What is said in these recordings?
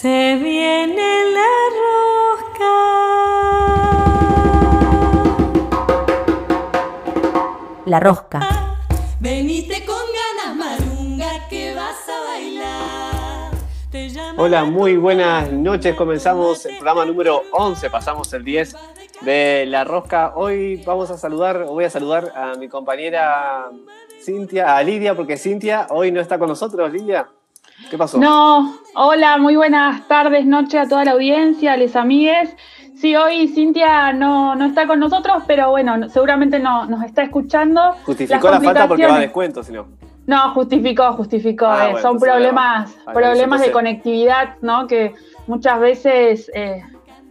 Se viene la rosca. La rosca. Venite con ganas, marunga, que vas a bailar. Te llamo Hola, muy buenas noches. Comenzamos el programa número 11, pasamos el 10 de La Rosca. Hoy vamos a saludar, voy a saludar a mi compañera Cintia, a Lidia, porque Cintia hoy no está con nosotros. Lidia, ¿qué pasó? No, hola, muy buenas tardes, noche a toda la audiencia, a les amigues. Sí, hoy Cintia no, no está con nosotros, pero bueno, seguramente no, nos está escuchando. Justificó la falta porque va a descuento, si no. No, justificó, justificó. Ah, eh, bueno, son problemas, problemas de conectividad, ¿no? Que muchas veces eh,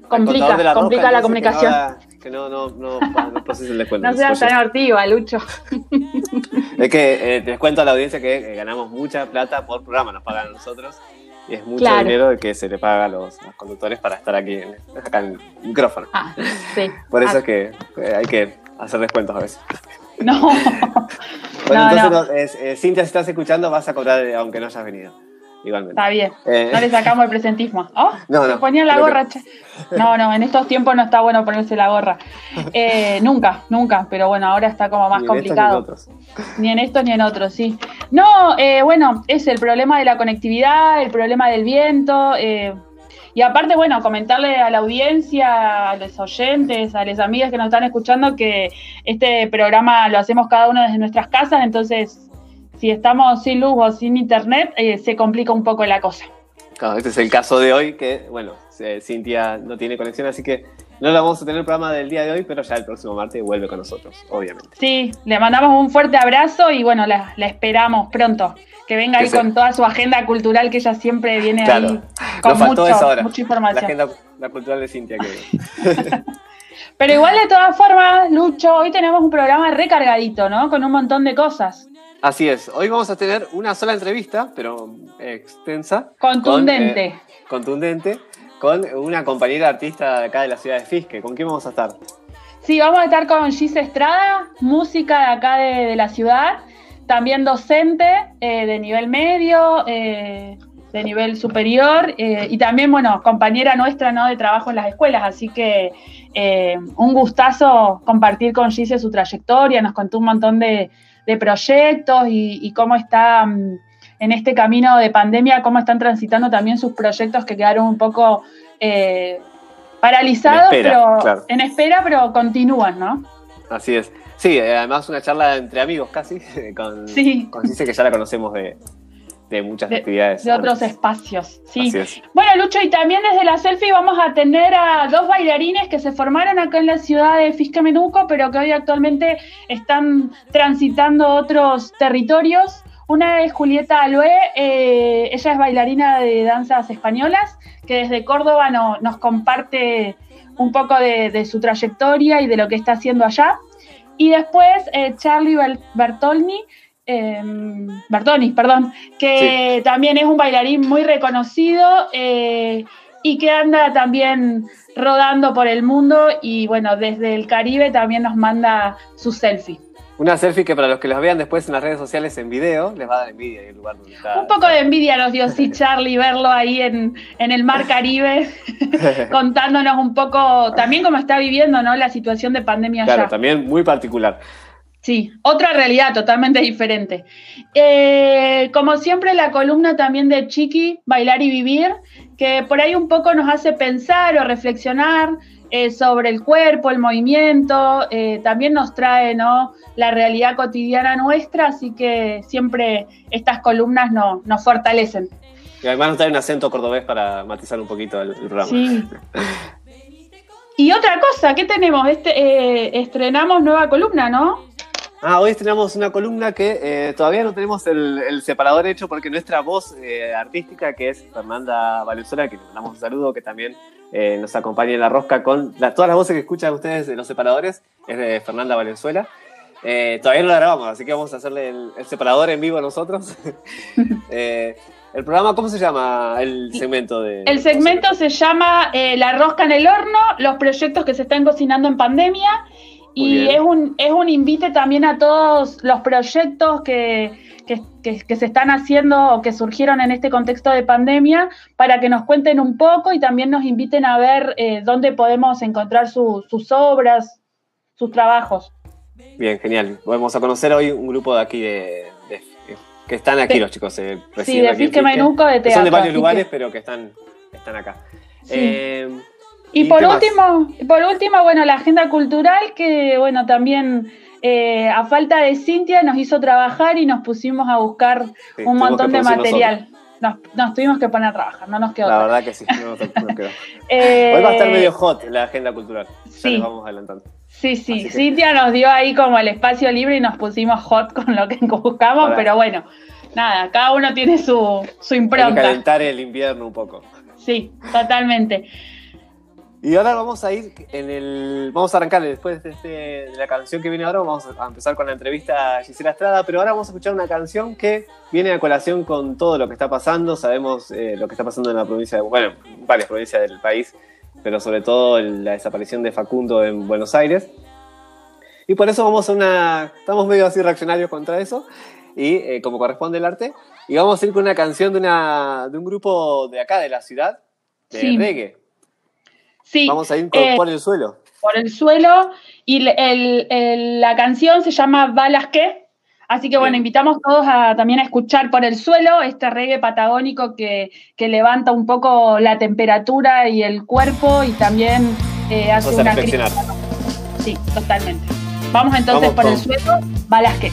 complica, la complica Rosca, la comunicación. Que no, no, no, no, no el descuento. No seas tan hortiva, Lucho. Es que eh, les cuento a la audiencia que eh, ganamos mucha plata por programa, nos pagan a nosotros. Y es mucho Claro. dinero que se le paga a los, los conductores para estar aquí en, acá en el micrófono. Ah, sí. Por eso Ah, es que eh, hay que hacer descuentos a veces. No. Bueno, No, entonces, no. no, es- eh, Cintia, si estás escuchando, vas a cobrar aunque no hayas venido. Igualmente. Está bien. Eh, No le sacamos el presentismo. Oh, No, se no, ponía la que- gorra. No, no, en estos tiempos no está bueno ponerse la gorra. Eh, nunca, nunca, pero bueno, ahora está como más ni en estos ni en complicado. otros. Ni en estos ni en otros, sí. No, eh, bueno, es el problema de la conectividad, el problema del viento. eh, y aparte, bueno, comentarle a la audiencia, a los oyentes, a las amigas que nos están escuchando que este programa lo hacemos cada uno desde nuestras casas, entonces si estamos sin luz o sin internet, eh, se complica un poco la cosa. Claro, este es el caso de hoy, que, bueno, Cintia no tiene conexión, así que no la vamos a tener el programa del día de hoy, pero ya el próximo martes vuelve con nosotros, obviamente. Sí, le mandamos un fuerte abrazo y bueno, la, la esperamos pronto. Que venga Que ahí se- con toda su agenda cultural que ella siempre viene Claro. ahí con Nos faltó mucho- eso ahora. mucha La información. agenda la cultural de Cintia. Que... Pero igual de todas formas, Lucho, hoy tenemos un programa recargadito, ¿no? Con un montón de cosas. Así es, hoy vamos a tener una sola entrevista, pero extensa. Contundente. con, eh, contundente, con una compañera artista de acá de la ciudad de Fisque. ¿Con quién vamos a estar? Sí, vamos a estar con Gise Estrada, música de acá de, de la ciudad, también docente eh, de nivel medio, eh, de nivel superior, y también, bueno, compañera nuestra, ¿no? De trabajo en las escuelas, así que eh, un gustazo compartir con Gise su trayectoria, nos contó un montón de, de proyectos y, y cómo está mm, en este camino de pandemia, cómo están transitando también sus proyectos que quedaron un poco eh, paralizados, En espera, pero claro. en espera, pero continúan, ¿no? Así es. Sí, eh, además una charla entre amigos casi, con, Sí. con Cice, que ya la conocemos de, de muchas De, actividades. de otros espacios, sí. Es. Bueno, Lucho, y también desde la selfie vamos a tener a dos bailarines que se formaron acá en la ciudad de Fisquemenuco, pero que hoy actualmente están transitando otros territorios. Una es Julieta Aloé, eh, ella es bailarina de danzas españolas, que desde Córdoba no- nos comparte un poco de, de su trayectoria y de lo que está haciendo allá. Y después eh, Charlie Bertolni, eh, Bertoni, perdón, que también es un bailarín muy reconocido eh, y que anda también rodando por el mundo y bueno, desde el Caribe también nos manda su selfie. Una selfie que para los que los vean después en las redes sociales en video, les va a dar envidia en el lugar donde está. Un poco de envidia nos dio sí Charlie verlo ahí en, en el mar Caribe contándonos un poco también cómo está viviendo ¿no? la situación de pandemia allá. Claro, también muy particular. Sí, otra realidad totalmente diferente. Eh, como siempre, la columna también de Chiqui, Bailar y Vivir, que por ahí un poco nos hace pensar o reflexionar eh, sobre el cuerpo, el movimiento, eh, también nos trae ¿no? la realidad cotidiana nuestra, así que siempre estas columnas no- nos fortalecen. Y además nos trae un acento cordobés para matizar un poquito el, el programa. Sí. Y otra cosa, ¿qué tenemos? Este, eh, estrenamos nueva columna, ¿no? Ah, hoy tenemos una columna que eh, todavía no tenemos el, el separador hecho porque nuestra voz eh, artística, que es Fernanda Valenzuela, que le mandamos un saludo, que también eh, nos acompaña en la rosca con la- todas las voces que escuchan ustedes de los separadores, es de Fernanda Valenzuela. Todavía no la grabamos, así que vamos a hacerle el, el separador en vivo nosotros. Eh, el programa, ¿cómo se llama el segmento de? El segmento se llama La rosca en el horno, los proyectos que se están cocinando en pandemia. Muy Y bien. es un, es un invite también a todos los proyectos que, que- que- que se están haciendo o que surgieron en este contexto de pandemia para que nos cuenten un poco y también nos inviten a ver eh, dónde podemos encontrar su- sus obras, sus trabajos. Bien, genial. Vamos a conocer hoy un grupo de aquí de, de- que están aquí los chicos. eh, Sí, de Fisque Menuco de teatro. Son de varios lugares, que- pero que están, están acá. Sí. Eh, Y, ¿Y por más? último, y por último, bueno, la agenda cultural que, bueno, también eh, a falta de Cintia nos hizo trabajar y nos pusimos a buscar Sí, un montón de material. Nos, nos tuvimos que poner a trabajar, no nos quedó. la otra. verdad que sí. no, no quedó. Eh, Hoy va a estar medio hot la agenda cultural. Ya sí. les vamos adelantando. Sí, sí, que- Cintia nos dio ahí como el espacio libre y nos pusimos hot con lo que buscamos, pero bueno, nada, cada uno tiene su, su Hay que impronta. calentar el invierno un poco. Sí, totalmente. Y ahora vamos a ir en el. Vamos a arrancar después de, este- de la canción que viene ahora. Vamos a empezar con la entrevista a Gisela Estrada. Pero ahora vamos a escuchar una canción que viene a colación con todo lo que está pasando. Sabemos eh, lo que está pasando en la provincia de. Bueno, en varias provincias del país. Pero sobre todo la desaparición de Facundo en Buenos Aires. Y por eso vamos a una. Estamos medio así reaccionarios contra eso. Y eh, como corresponde el arte. Y vamos a ir con una canción de, una, de un grupo de acá, de la ciudad, de Sí. reggae. Sí, Vamos a ir con eh, por el suelo. por el suelo y el- el- el- la canción se llama Balas que. Así que bueno, Bien. invitamos todos a, también a escuchar por el suelo este reggae patagónico que, que levanta un poco la temperatura y el cuerpo y también eh, hace Vamos una reflexionar. Sí, totalmente. Vamos entonces Vamos por el suelo, Balas que.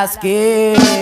Balas que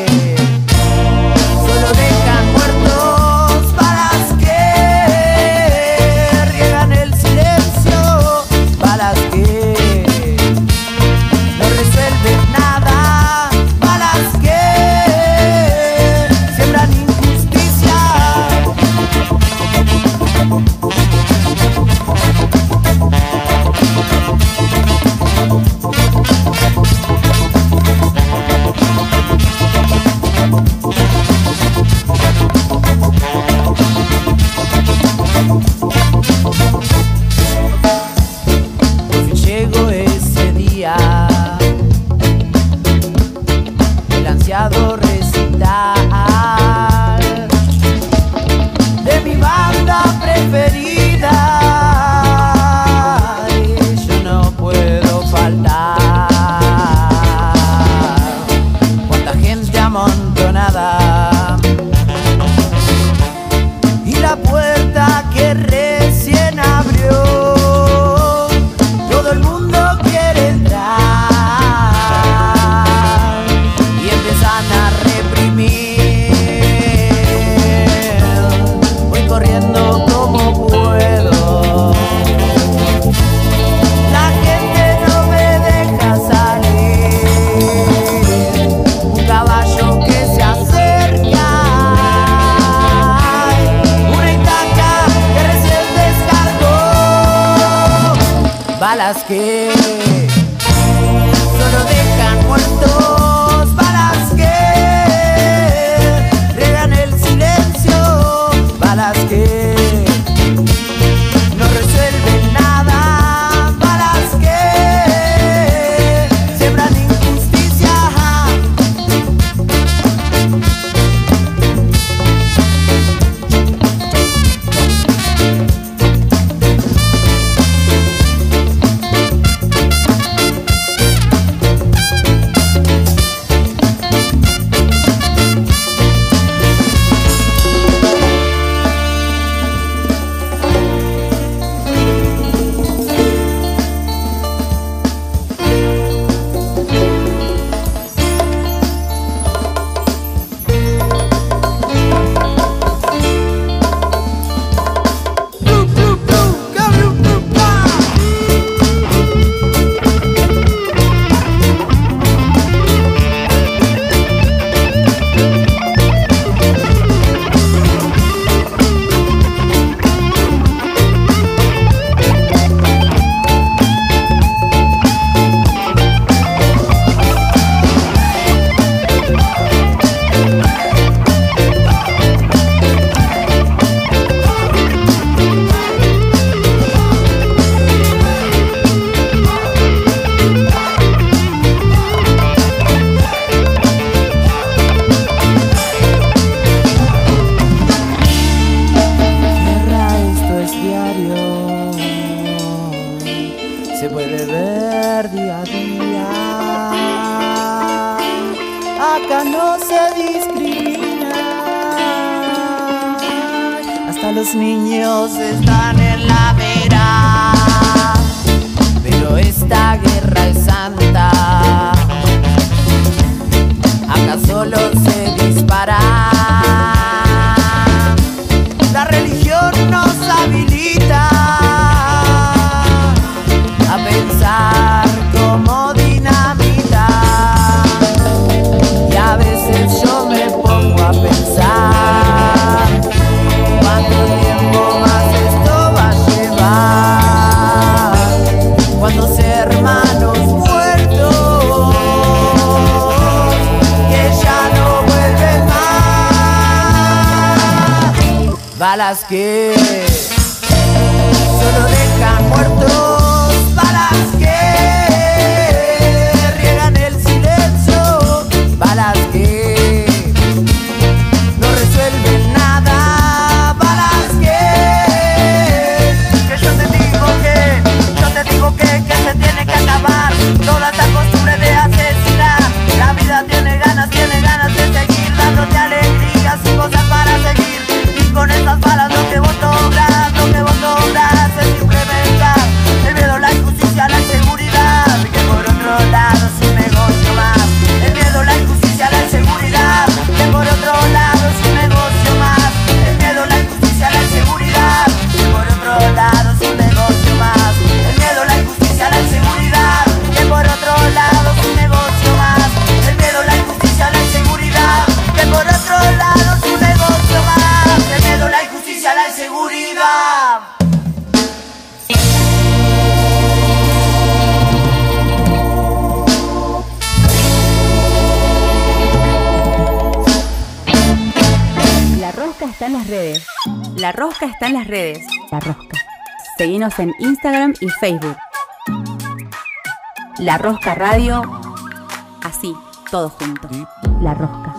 redes. La Rosca. Seguinos en Instagram y Facebook. La Rosca Radio. Así, todo junto. La Rosca.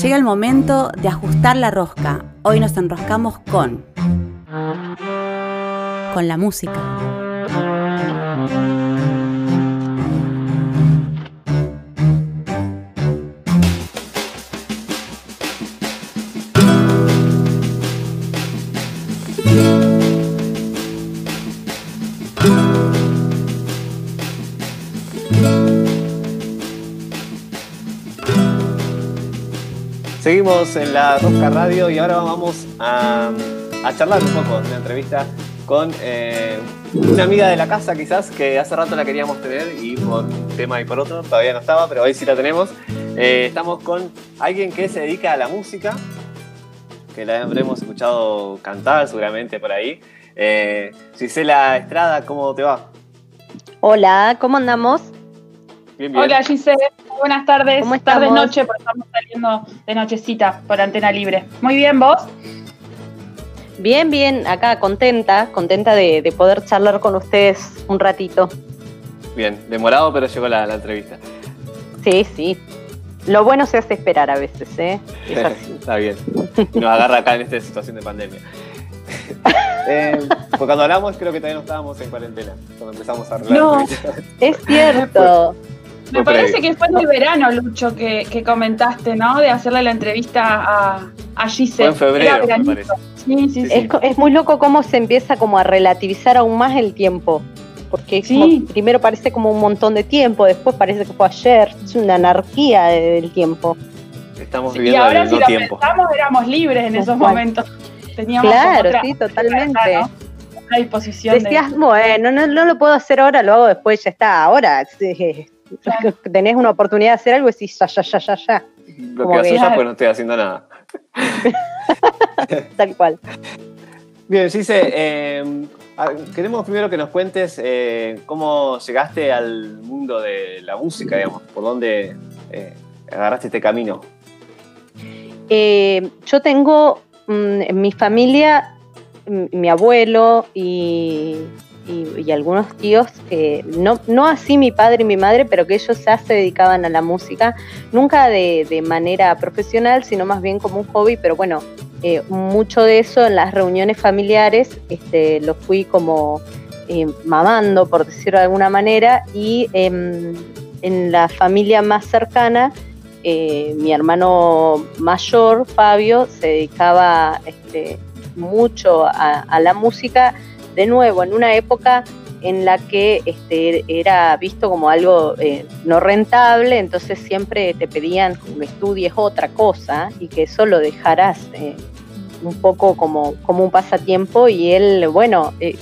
Llega el momento de ajustar la rosca. Hoy nos enroscamos con... con la música. Seguimos en la Rosca Radio y ahora vamos a, charlar un poco de una entrevista con eh, una amiga de la casa quizás que hace rato la queríamos tener y por un tema y por otro todavía no estaba, pero hoy sí la tenemos. Eh, estamos con alguien que se dedica a la música, que la habremos escuchado cantar seguramente por ahí. Eh, Gisela Estrada, ¿cómo te va? Hola, ¿cómo andamos? Bien, bien. Hola Giselle, buenas tardes. ¿Cómo estamos? Tardes, noche, porque estamos saliendo de nochecita por antena libre. Muy bien, ¿vos? Bien, bien, acá contenta, contenta de, de poder charlar con ustedes un ratito. Bien, demorado, pero llegó la, la entrevista. Sí, sí. Lo bueno se hace esperar a veces, ¿eh? Es así. Está bien. Nos agarra acá en esta situación de pandemia. Eh, porque cuando hablamos creo que todavía no estábamos en cuarentena, cuando empezamos a arreglar No. Es cierto. Me parece que fue en el verano, Lucho, que, que comentaste, ¿no? De hacerle la entrevista a, a Giselle. Fue en febrero, me parece. Sí, sí, Sí, sí. Es, co- es muy loco cómo se empieza como a relativizar aún más el tiempo. Porque es Sí. como- primero parece como un montón de tiempo, después parece que fue ayer. Es una anarquía de- del tiempo. Estamos Y viviendo ahora el si no lo tiempo. pensamos, éramos libres en esos momentos. Teníamos Claro, otra- sí, otra totalmente. libertad, ¿no? Otra disposición de- Decías, bueno, no, no lo puedo hacer ahora, lo hago después, ya está. Ahora sí, Claro. tenés una oportunidad de hacer algo y decís, ya, ya, ya, ya, ya. Lo como que haces ya pues no estoy haciendo nada. Tal cual. Bien, Gise, eh, queremos primero que nos cuentes eh, cómo llegaste al mundo de la música, digamos, por dónde eh, agarraste este camino. Eh, yo tengo mm, en mi familia, mm, mi abuelo y, y- algunos tíos, que no, no así mi padre y mi madre, pero que ellos ya se dedicaban a la música, nunca de, de manera profesional, sino más bien como un hobby, pero bueno, eh, mucho de eso en las reuniones familiares este, lo fui como eh, mamando, por decirlo de alguna manera, y em, en la familia más cercana, eh, mi hermano mayor, Fabio, se dedicaba este, mucho a la música, de nuevo, en una época en la que este, era visto como algo eh, no rentable, entonces siempre te pedían que estudies otra cosa y que eso lo dejaras eh, un poco como, como un pasatiempo y él, bueno, eh,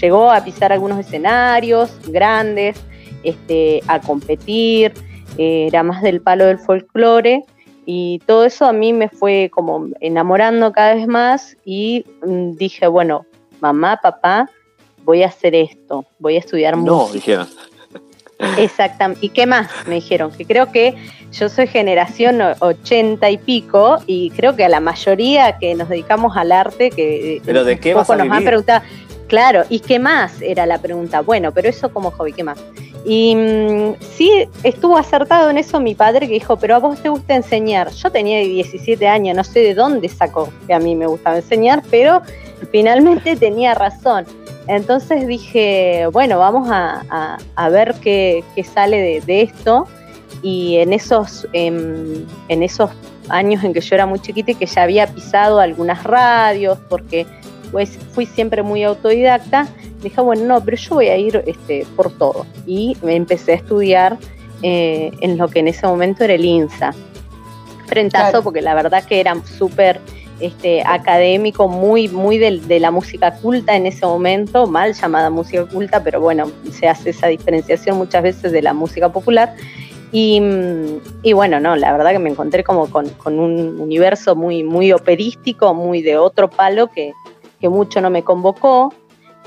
llegó a pisar algunos escenarios grandes, este, a competir, era más del palo del folclore y todo eso a mí me fue como enamorando cada vez más y mm, dije, bueno, mamá, papá, voy a hacer esto, voy a estudiar música. dijeron. Exactamente. ¿Y qué más? Me dijeron que creo que yo soy generación o- 80 y pico y creo que a la mayoría que nos dedicamos al arte, que eh, ¿Pero de qué vas nos han preguntado, claro, ¿y qué más? Era la pregunta. Bueno, pero eso como hobby, ¿qué más? Y mm, sí estuvo acertado en eso mi padre que dijo, pero a vos te gusta enseñar. Yo tenía 17 años, no sé de dónde sacó que a mí me gustaba enseñar, pero finalmente tenía razón. Entonces dije, bueno, vamos a, ver qué, sale de, esto. Y en esos, em, en esos años en que yo era muy chiquita y que ya había pisado algunas radios, porque pues, fui siempre muy autodidacta, dije, bueno, no, pero yo voy a ir este, por todo. Y me empecé a estudiar eh, en lo que en ese momento era el INSA. Frentazo, Claro. porque la verdad que era súper este, académico, muy, muy del- de, la música culta en ese momento, mal llamada música culta, pero bueno, se hace esa diferenciación muchas veces de la música popular. Y, y bueno, no, la verdad que me encontré como con, con un universo muy, muy operístico, muy de otro palo que, que mucho no me convocó.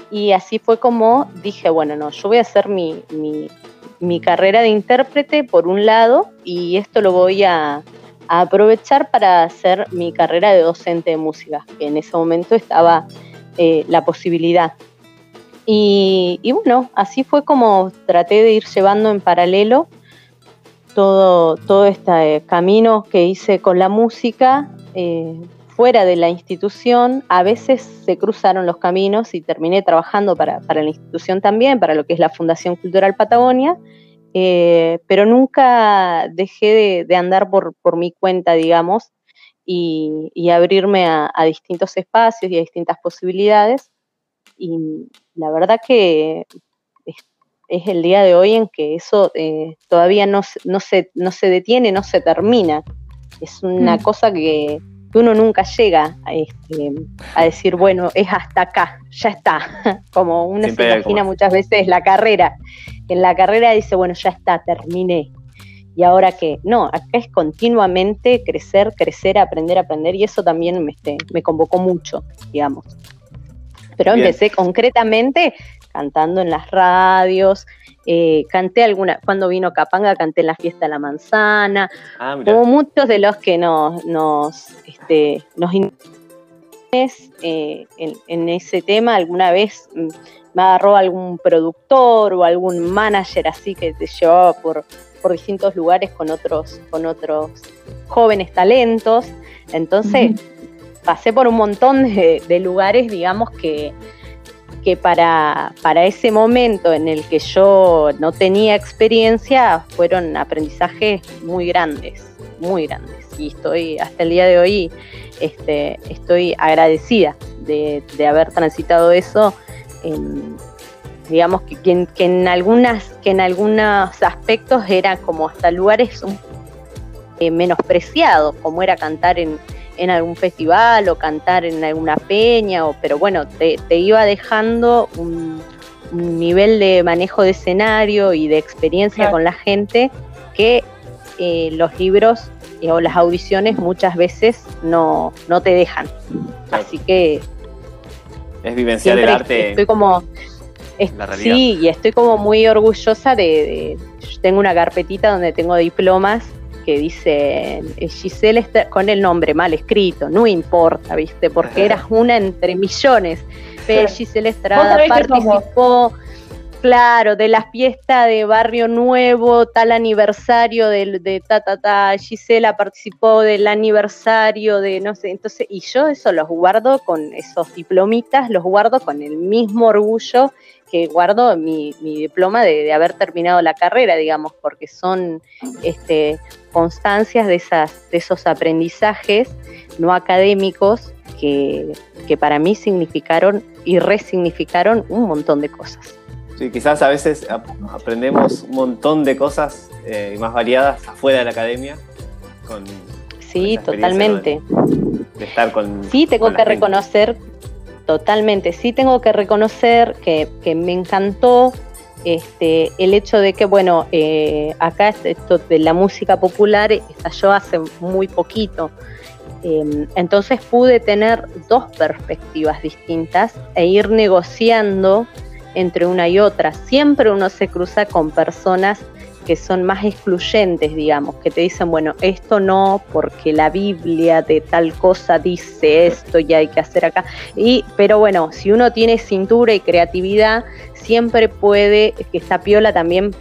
Y así fue como dije, bueno, no, yo voy a hacer mi, mi, mi carrera de intérprete por un lado y esto lo voy a, aprovechar para hacer mi carrera de docente de música, que en ese momento estaba eh, la posibilidad. Y, y bueno, así fue como traté de ir llevando en paralelo todo, todo este eh, camino que hice con la música eh, fuera de la institución. A veces se cruzaron los caminos y terminé trabajando para, para la institución también, para lo que es la Fundación Cultural Patagonia, eh, pero nunca dejé de, de andar por, por mi cuenta, digamos, y, y abrirme a, a distintos espacios y a distintas posibilidades. Y la verdad que es, es el día de hoy en que eso eh, todavía no, se- no, se, no se detiene, no se termina. Es una Mm. cosa que, que uno nunca llega a, este, a decir, bueno, es hasta acá, ya está. Como uno Siempre se imagina muchas veces la carrera. En la carrera dice, bueno, ya está, terminé. Y y ahora que no, acá es continuamente crecer, crecer, aprender, aprender y eso también me, este, me convocó mucho, digamos. Pero Bien. empecé concretamente cantando en las radios, eh, canté alguna, cuando vino Capanga canté en la fiesta de la manzana, Ah, como muchos de los que nos, nos, este, nos eh, en, en ese tema, alguna vez mm, me agarró algún productor o algún manager así que te llevaba por, por distintos lugares con otros, con otros jóvenes talentos. Entonces, pasé por un montón de, de lugares, digamos, que, que para, para ese momento en el que yo no tenía experiencia, fueron aprendizajes muy grandes, muy grandes. Y estoy, hasta el día de hoy, este, estoy agradecida de, de haber transitado eso. digamos que, en, que en algunas, que en algunos aspectos era como hasta lugares eh, menospreciados, como era cantar en, en algún festival o cantar en alguna peña, o, pero bueno, te, te iba dejando un, un nivel de manejo de escenario y de experiencia Claro. con la gente que eh, los libros eh, o las audiciones muchas veces no, no te dejan. Claro. Así que Es vivenciar el arte. estoy como es- La realidad. sí y estoy como muy orgullosa de, de- yo tengo una carpetita donde tengo diplomas que dice eh, Giselle está con el nombre mal escrito no importa viste porque eras una entre millones. Pero. Giselle Estrada participó Claro, de la fiesta de Barrio Nuevo, tal aniversario del, de ta ta ta, Gisela participó del aniversario de no sé, entonces, y yo eso los guardo con esos diplomitas, los guardo con el mismo orgullo que guardo mi, mi diploma de, de haber terminado la carrera, digamos, porque son este, constancias de, esas, de esos aprendizajes no académicos que, que para mí significaron y resignificaron un montón de cosas. Sí, quizás a veces ap- aprendemos un montón de cosas eh, más variadas afuera de la academia. Con, Sí, totalmente. de estar con. Sí, tengo con que gente. reconocer, totalmente, sí tengo que reconocer que, que me encantó este, el hecho de que, bueno, eh, acá es- esto de la música popular estalló hace muy poquito. Eh, entonces pude tener dos perspectivas distintas e ir negociando entre una y otra. Siempre uno se cruza con personas que son más excluyentes, digamos, que te dicen, bueno, esto no, porque la Biblia de tal cosa dice esto y hay que hacer acá. Y, pero bueno, si uno tiene cintura y creatividad, siempre puede, que está piola también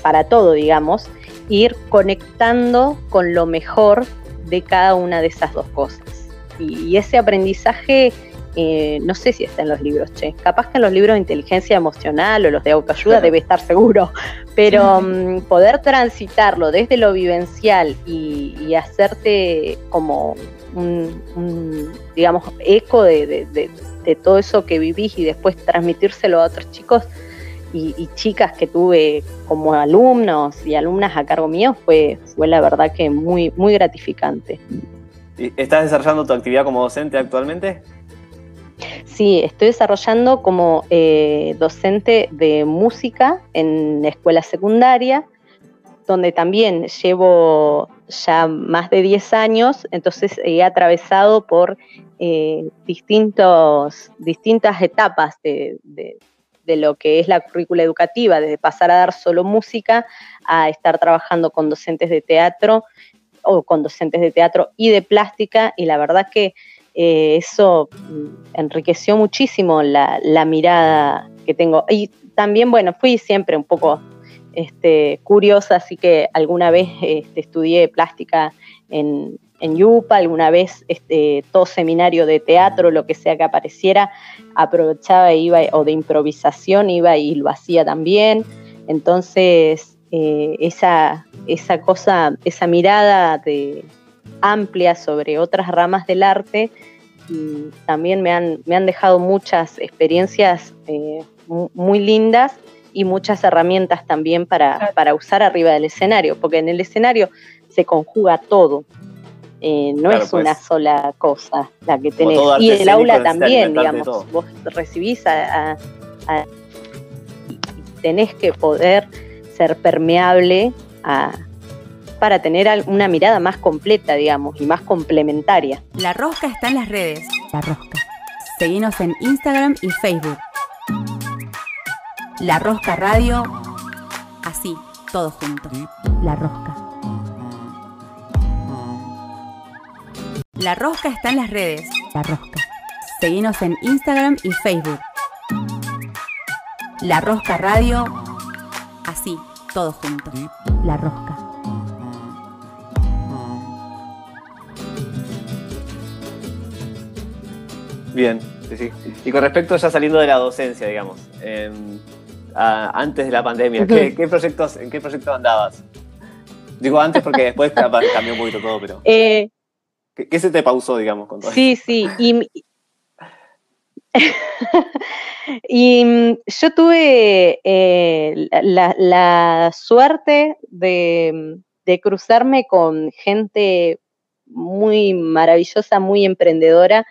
para todo, digamos, ir conectando con lo mejor de cada una de esas dos cosas. Y, y ese aprendizaje, eh, no sé si está en los libros, che. Capaz que en los libros de inteligencia emocional o los de autoayuda debe estar seguro, pero mm, poder transitarlo desde lo vivencial y, y hacerte como un, un, digamos, eco de, de- de- de todo eso que vivís y después transmitírselo a otros chicos y, y chicas que tuve como alumnos y alumnas a cargo mío fue, fue la verdad que muy, muy gratificante. ¿Y ¿Estás desarrollando tu actividad como docente actualmente? Sí, estoy desarrollando como eh, docente de música en escuela secundaria, donde también llevo ya más de 10 años, entonces he atravesado por eh, distintos, distintas etapas de, de- lo que es la currícula educativa, desde pasar a dar solo música a estar trabajando con docentes de teatro o con docentes de teatro y de plástica, y la verdad que eh, eso mm, enriqueció muchísimo la, la mirada que tengo. Y también, bueno, fui siempre un poco este, curiosa, así que alguna vez este, estudié plástica en, en Yupa, alguna vez este, todo seminario de teatro, lo que sea que apareciera, aprovechaba e iba, o de improvisación, iba y lo hacía también. Entonces, eh, esa, esa cosa, esa mirada de, amplia sobre otras ramas del arte y también me han, me han dejado muchas experiencias eh, mu- muy lindas y muchas herramientas también para, para usar arriba del escenario, porque en el escenario se conjuga todo. Eh, no Claro, es pues, una sola cosa la que tenés. Y el aula también, digamos. Vos recibís a, a- a- y tenés que poder ser permeable a, para tener una mirada más completa, digamos, y más complementaria. La Rosca está en las redes. La Rosca. Seguinos en Instagram y Facebook. La Rosca Radio. Así, todo junto. La Rosca. La Rosca está en las redes. La Rosca. Seguinos en Instagram y Facebook. La Rosca Radio. Así, todo junto. La Rosca. Bien, sí, sí. Y con respecto ya saliendo de la docencia, digamos, em, antes de la pandemia, ¿qué, qué proyectos, ¿en qué proyectos andabas? Digo antes porque después cambió un poquito todo, pero Eh, ¿qué, qué se te pausó, digamos, con todo Sí, sí. Y, y, yo tuve eh, la, la suerte de, de cruzarme con gente muy maravillosa, muy emprendedora.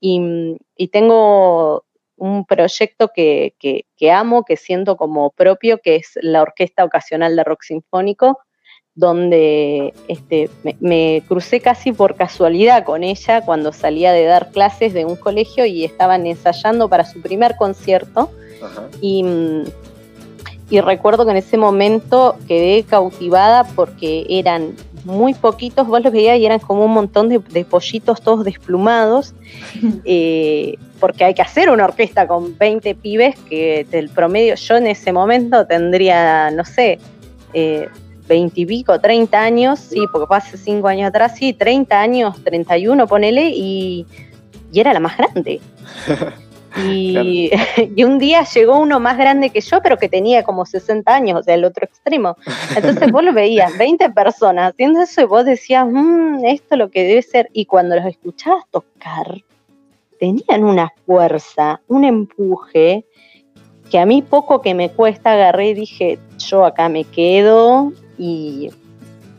Y, y tengo un proyecto que, que- que amo, que siento como propio, que es la Orquesta Ocasional de Rock Sinfónico, donde este, me, me crucé casi por casualidad con ella cuando salía de dar clases de un colegio y estaban ensayando para su primer concierto. Ajá. Y, y recuerdo que en ese momento quedé cautivada porque eran muy poquitos, vos los veías y eran como un montón de, de pollitos todos desplumados, eh, porque hay que hacer una orquesta con 20 pibes que del promedio, yo en ese momento tendría, no sé, eh, 20 y pico, 30 años, sí, porque fue hace 5 años atrás, sí, 30 años, 31, ponele, y, y era la más grande. Y, y un día llegó uno más grande que yo, pero que tenía como 60 años, o sea, el otro extremo. Entonces vos lo veías, 20 personas haciendo eso y vos decías, "Mm, esto es lo que debe ser. Y cuando los escuchabas tocar, tenían una fuerza, un empuje, que a mí poco que me cuesta, agarré y dije, yo acá me quedo y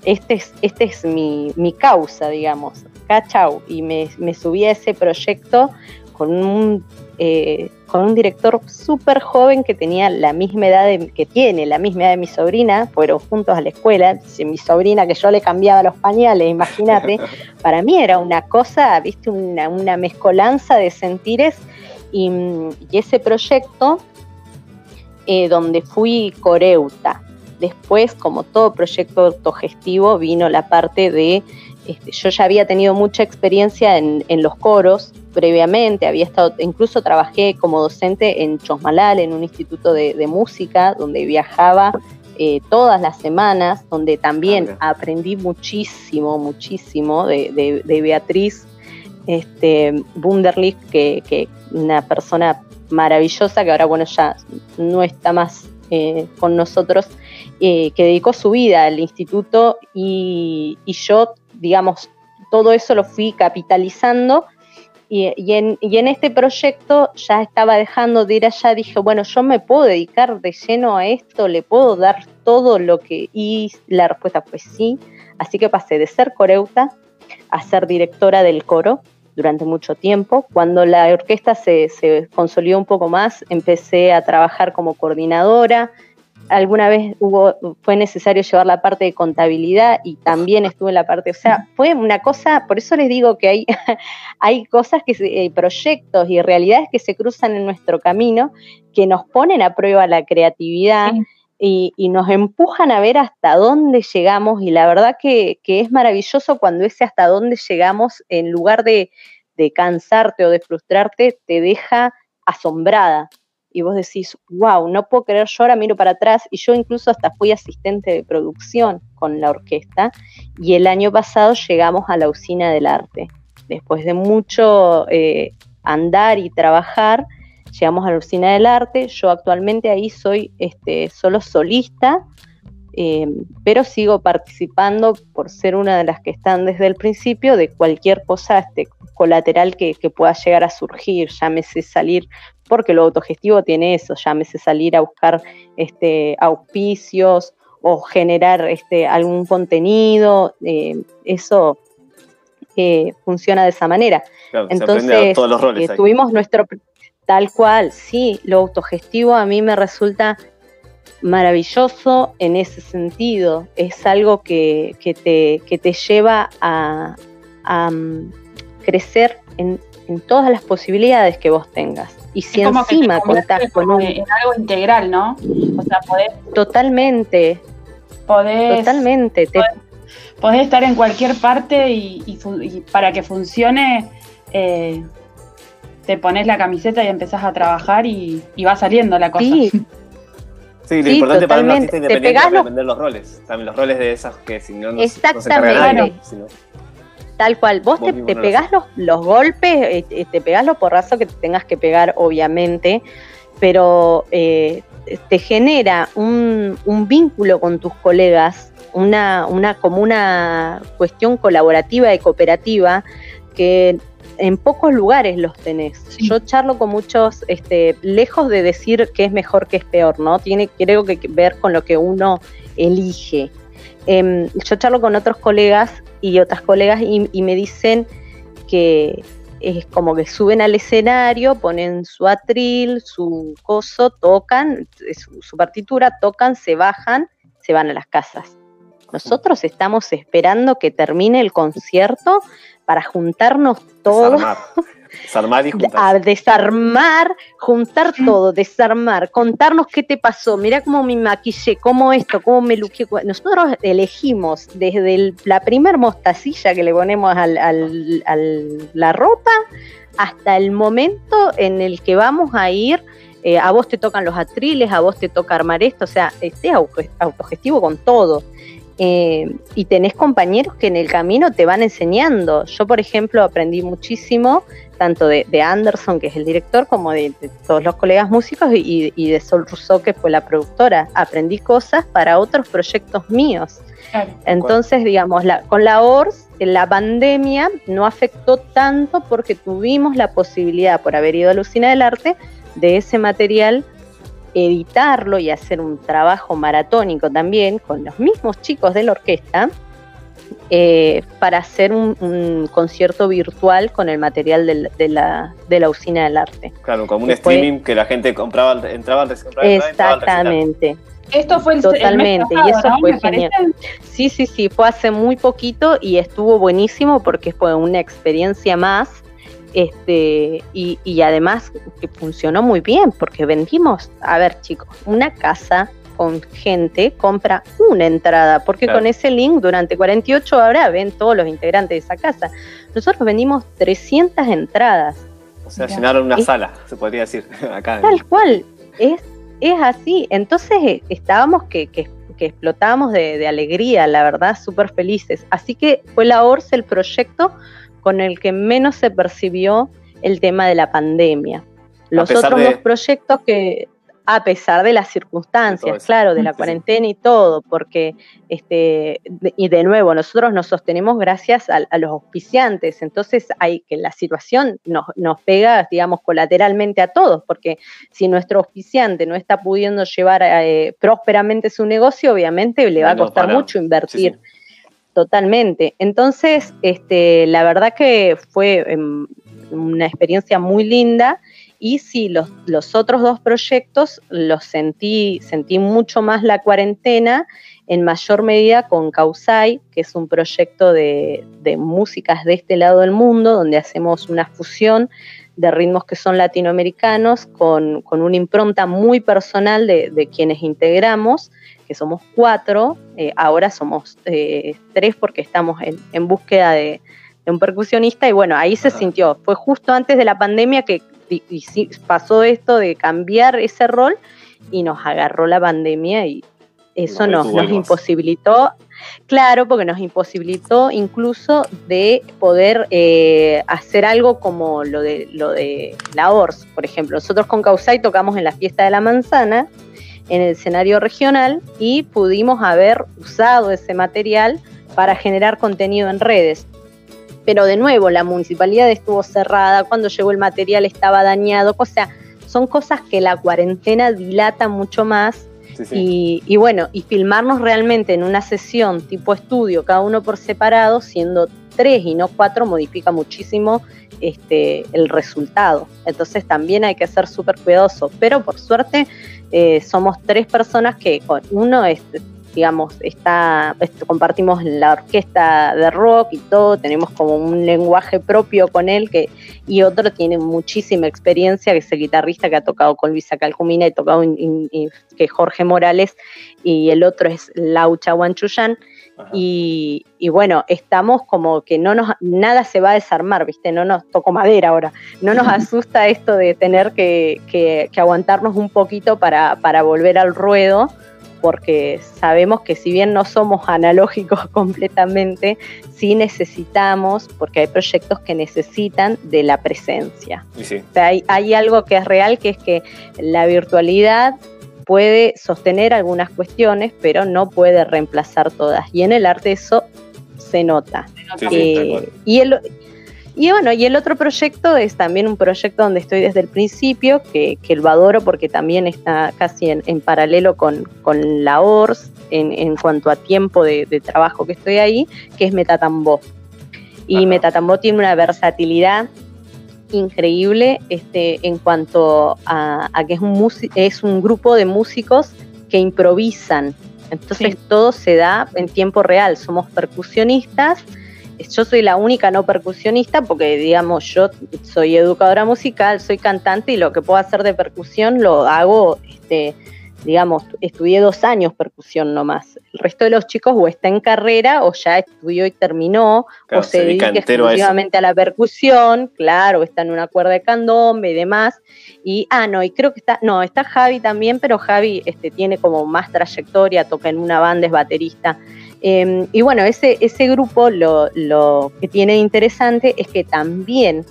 este es, este es mi, mi causa, digamos. Acá, chau. Y me, me subí a ese proyecto con un, eh, con un director súper joven que tenía la misma edad de- que tiene, la misma edad de mi sobrina, fueron juntos a la escuela, Si mi sobrina que yo le cambiaba los pañales, imagínate, para mí era una cosa, viste, una, una mezcolanza de sentires y, y ese proyecto eh, donde fui coreuta. Después, como todo proyecto autogestivo, vino la parte de, este, yo ya había tenido mucha experiencia en, en los coros previamente, había estado, incluso trabajé como docente en Chosmalal, en un instituto de, de música, donde viajaba eh, todas las semanas, donde también mira. aprendí muchísimo, muchísimo de, de- de Beatriz este, Bunderlich, que, que una persona maravillosa que ahora, bueno, ya no está más eh, con nosotros, eh, que dedicó su vida al instituto y, y yo, digamos, todo eso lo fui capitalizando y, en este proyecto ya estaba dejando de ir allá, dije, bueno, yo me puedo dedicar de lleno a esto, le puedo dar todo lo que... Y la respuesta fue sí, así que pasé de ser coreuta a ser directora del coro durante mucho tiempo. Cuando la orquesta se, se consolidó un poco más, empecé a trabajar como coordinadora. Alguna vez hubo, fue necesario llevar la parte de contabilidad y también estuve en la parte, o sea, fue una cosa, por eso les digo que hay, hay cosas que, se- eh, proyectos y realidades que se cruzan en nuestro camino que nos ponen a prueba la creatividad Sí. y, y nos empujan a ver hasta dónde llegamos y la verdad que, que es maravilloso cuando ese hasta dónde llegamos, en lugar de, de cansarte o de frustrarte, te deja asombrada. Y vos decís, wow, no puedo creer, yo ahora miro para atrás y yo incluso hasta fui asistente de producción con la orquesta y el año pasado llegamos a la usina del arte. Después de mucho eh, andar y trabajar, llegamos a la usina del arte. Yo actualmente ahí soy este, solo solista, eh, pero sigo participando por ser una de las que están desde el principio de cualquier cosa este, colateral que, que pueda llegar a surgir, llámese salir, porque lo autogestivo tiene eso, llámese salir a buscar este, auspicios o generar este, algún contenido, eh, eso eh, funciona de esa manera. Claro, Entonces, todos los roles eh, tuvimos nuestro, tal cual, sí, lo autogestivo a mí me resulta maravilloso en ese sentido. Es algo que, que te, que te lleva a, a, um, crecer en, en todas las posibilidades que vos tengas. Y si Es como que te encima contás con un... en algo integral, ¿no? O sea, podés, Totalmente, podés, totalmente. Te, podés estar en cualquier parte y, y fu- y para que funcione, eh, te pones la camiseta y empezás a trabajar y, y va saliendo la cosa. sí, Sí, lo Sí, importante para un totalmente. artista Te independiente es los- aprender los roles. También los roles de esas que si no, no, se- no se encarga Exactamente. nadie, sino- Tal cual, vos, Vos te, te pegás los, los golpes, eh, eh, te pegás los porrazos que te tengas que pegar, obviamente, pero eh, te genera un, un vínculo con tus colegas, una, una, como una cuestión colaborativa y cooperativa que en pocos lugares los tenés. Sí. Yo charlo con muchos, este, lejos de decir que es mejor, que es peor, ¿no? Tiene, creo que ver con lo que uno elige. Em, yo charlo con otros colegas y otras colegas y, y me dicen que es como que suben al escenario, ponen su atril, su coso, tocan, su, su partitura, tocan, se bajan, se van a las casas. Nosotros estamos esperando que termine el concierto para juntarnos todos Desarmar. Desarmar y a juntar. desarmar, juntar todo, desarmar, contarnos qué te pasó, mira cómo me maquillé, cómo esto, cómo me luqué. Nosotros elegimos desde el- la primer mostacilla que le ponemos al- la ropa hasta el momento en el que vamos a ir. eh, a vos te tocan los atriles, a vos te toca armar esto, o sea, esté auto- autogestivo con todo. Eh, y tenés compañeros que en el camino te van enseñando. Yo, por ejemplo, aprendí muchísimo tanto de, de Anderson, que es el director, como de, de todos los colegas músicos y, y de Sol Rousseau, que fue la productora. Aprendí cosas para otros proyectos míos. Claro. Entonces, digamos, la, con la ORS, la pandemia no afectó tanto porque tuvimos la posibilidad, por haber ido a la usina del arte, de ese material editarlo y hacer un trabajo maratónico también con los mismos chicos de la orquesta eh, para hacer un, un concierto virtual con el material del- de, la, de la usina del arte. Claro, como un streaming que la gente compraba, al- entraba al. Exactamente. Esto fue el, el mes Totalmente, y eso ¿no? fue genial. parece. Sí, sí, sí, fue hace muy poquito y estuvo buenísimo porque fue una experiencia más. Este, y, y además que funcionó muy bien porque vendimos, a ver chicos, una casa con gente compra una entrada, porque Claro. con ese link durante 48 horas ven todos los integrantes de esa casa. Nosotros vendimos 300 entradas, O sea, llenaron una Es- sala, se podría decir, acá. Tal cual, es, es así. Entonces eh, estábamos que, que, que explotábamos de, de alegría, la verdad, súper felices. Así que fue la ORS el proyecto con el que menos se percibió el tema de la pandemia. Los otros de- dos proyectos que, a pesar de las circunstancias, claro, de la sí. cuarentena y todo, porque, este, y de nuevo, nosotros nos sostenemos gracias a, a los auspiciantes, entonces hay que la situación nos, nos pega, digamos, colateralmente a todos, porque si nuestro auspiciante no está pudiendo llevar eh, prósperamente su negocio, obviamente le va a costar para- mucho invertir. Sí, sí. Totalmente. Entonces, este, la verdad que fue em, una experiencia muy linda y sí, los, otros dos proyectos los sentí, sentí mucho más la cuarentena, en mayor medida con Causai, que es un proyecto de, de músicas de este lado del mundo, donde hacemos una fusión de ritmos que son latinoamericanos con, con una impronta muy personal de quienes integramos que somos cuatro, eh, ahora somos eh, tres porque estamos en, en búsqueda de, de un percusionista y bueno, ahí se Ajá. sintió, fue justo antes de la pandemia que pasó esto de cambiar ese rol y nos agarró la pandemia y eso Nos nos, imposibilitó, claro, porque nos imposibilitó incluso de poder eh, hacer algo como lo de, lo de la ORS, por ejemplo. Nosotros con Causai tocamos en la fiesta de la manzana, en el escenario regional y pudimos haber usado ese material para generar contenido en redes. Pero de nuevo, la municipalidad estuvo cerrada, cuando llegó el material estaba dañado, o sea, son cosas que la cuarentena dilata mucho más Sí, sí. Y, y bueno, y filmarnos realmente en una sesión tipo estudio, cada uno por separado, siendo tres y no cuatro, modifica muchísimo este, el resultado. Entonces también hay que ser súper cuidadoso. Pero por suerte eh, somos tres personas que uno es, digamos, está, est- compartimos la orquesta de rock y todo, tenemos como un lenguaje propio con él que, y otro tiene muchísima experiencia, que es el guitarrista que ha tocado con Luisa Calcumina y tocado que Jorge Morales, y el otro es Laucha Wanchuyan. Y, y bueno, estamos como que no nos, nada se va a desarmar, ¿viste? No nos toco madera ahora. No nos asusta esto de tener que, que- que aguantarnos un poquito para, para volver al ruedo, porque sabemos que si bien no somos analógicos completamente, sí necesitamos, porque hay proyectos que necesitan de la presencia. Sí. O sea, hay, hay algo que es real, que es que la virtualidad puede sostener algunas cuestiones, pero no puede reemplazar todas. Y en el arte eso se nota. Sí, Eh, y el y bueno, y el otro proyecto es también un proyecto donde estoy desde el principio, que, que lo adoro porque también está casi en, en paralelo con, con la ORS en, en cuanto a tiempo de, de trabajo que estoy ahí, que es Metatambó. Y Ajá. Metatambó tiene una versatilidad increíble este, en cuanto a, a que es un, es un grupo de músicos que improvisan. Entonces Sí. todo se da en tiempo real. Somos percusionistas. Yo soy la única no percusionista porque, digamos, yo soy educadora musical, soy cantante y lo que puedo hacer de percusión lo hago, este, digamos, estudié dos años percusión nomás. El resto de los chicos o está en carrera o ya estudió y terminó, Claro, o se, dedica entero a eso. exclusivamente a, la percusión, claro, está en una cuerda de candombe y demás. Y, ah, no, y creo que está, no, está Javi también, pero Javi este, tiene como más trayectoria, toca en una banda, es baterista. Eh, y bueno, ese, ese grupo lo, lo que tiene de interesante es que también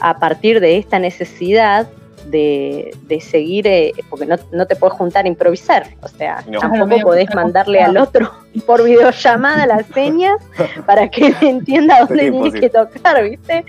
a partir de esta necesidad de, de seguir, eh, porque no, no te puedes juntar a improvisar, o sea, No. tampoco podés mandarle al otro por videollamada las señas para que entienda dónde Sería tiene imposible. que tocar, ¿viste?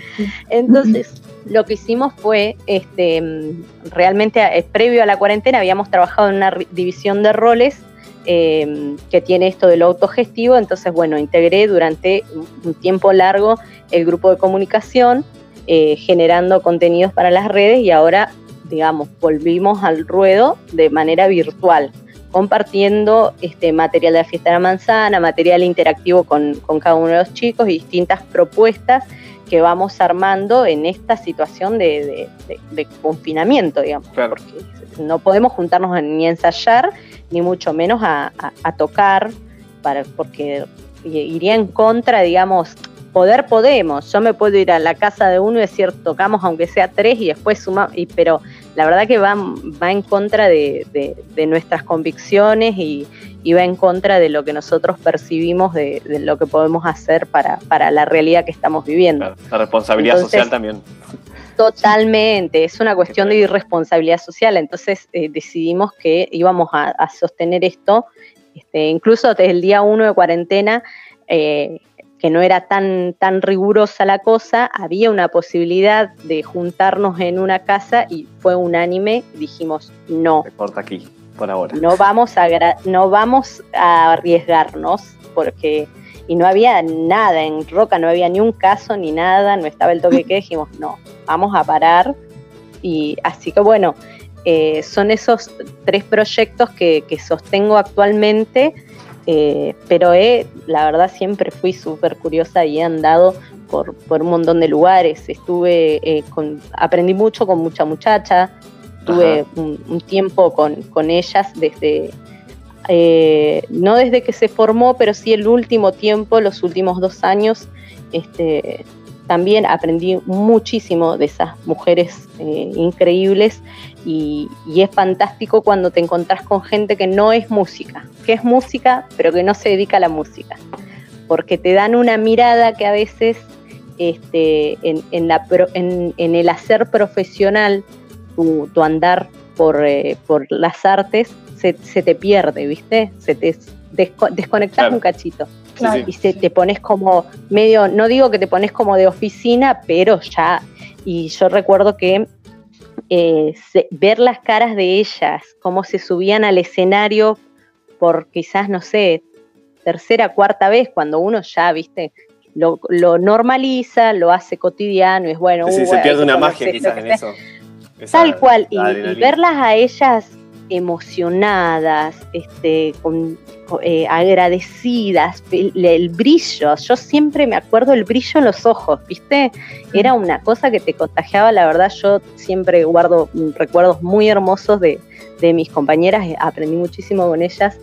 Entonces, lo que hicimos fue, este, mm, realmente eh, previo a la cuarentena habíamos trabajado en una división de roles eh, que tiene esto de lo autogestivo, entonces, bueno, integré durante un- un tiempo largo el grupo de comunicación, eh, generando contenidos para las redes y ahora, digamos, volvimos al ruedo de manera virtual compartiendo este material de la fiesta de la manzana, material interactivo con, con cada uno de los chicos y distintas propuestas que vamos armando en esta situación de, de- de- de confinamiento, digamos, Claro. porque no podemos juntarnos ni a ensayar, ni mucho menos a, a- a tocar, para, porque iría en contra, digamos, poder podemos, yo me puedo ir a la casa de uno y decir, tocamos aunque sea tres y después sumamos, y, pero la verdad que va, va en contra de, de- de nuestras convicciones y, y va en contra de lo que nosotros percibimos de, de lo que podemos hacer para, para la realidad que estamos viviendo. La responsabilidad Entonces- social también. Totalmente, es una cuestión de irresponsabilidad social, entonces eh, decidimos que íbamos a, a sostener esto, este, incluso desde el día uno de cuarentena, eh, que no era tan, tan rigurosa la cosa, había una posibilidad de juntarnos en una casa y fue unánime, dijimos no, Se corta aquí, por ahora. no vamos a no vamos a arriesgarnos porque y no había nada en Roca no había ni un caso ni nada no estaba el toque que dijimos no vamos a parar y así que bueno eh, son esos tres proyectos que, que sostengo actualmente eh, pero eh, la verdad siempre fui súper curiosa y he andado por, por un montón de lugares. Estuve eh, con aprendí mucho con mucha muchacha. Tuve un tiempo con, con ellas desde, eh, no desde que se formó, pero sí el último tiempo, los últimos dos años, este, también aprendí muchísimo de esas mujeres eh, increíbles y, y es fantástico cuando te encontrás con gente que no es música, que es música, pero que no se dedica a la música, porque te dan una mirada que a veces este, en, en la pro- en- en el hacer profesional tu, tu andar por, eh, por las artes se, se te pierde, ¿viste? Se te desco- desconectas Claro. un cachito Y se te pones como medio, no digo que te pones como de oficina, pero ya, y yo recuerdo que eh, se- ver las caras de ellas, cómo se subían al escenario por quizás, no sé, tercera, cuarta vez, cuando uno ya, viste, lo, lo normaliza, lo hace cotidiano, y es bueno. Sí, uh, se pierde una magia quizás en eso. Esa- Tal cual, y, verlas a ellas emocionadas, este, con, eh, agradecidas, el, brillo, yo siempre me acuerdo el brillo en los ojos, ¿viste? Era una cosa que te contagiaba, la verdad yo siempre guardo recuerdos muy hermosos de, de mis compañeras, eh, aprendí muchísimo con ellas.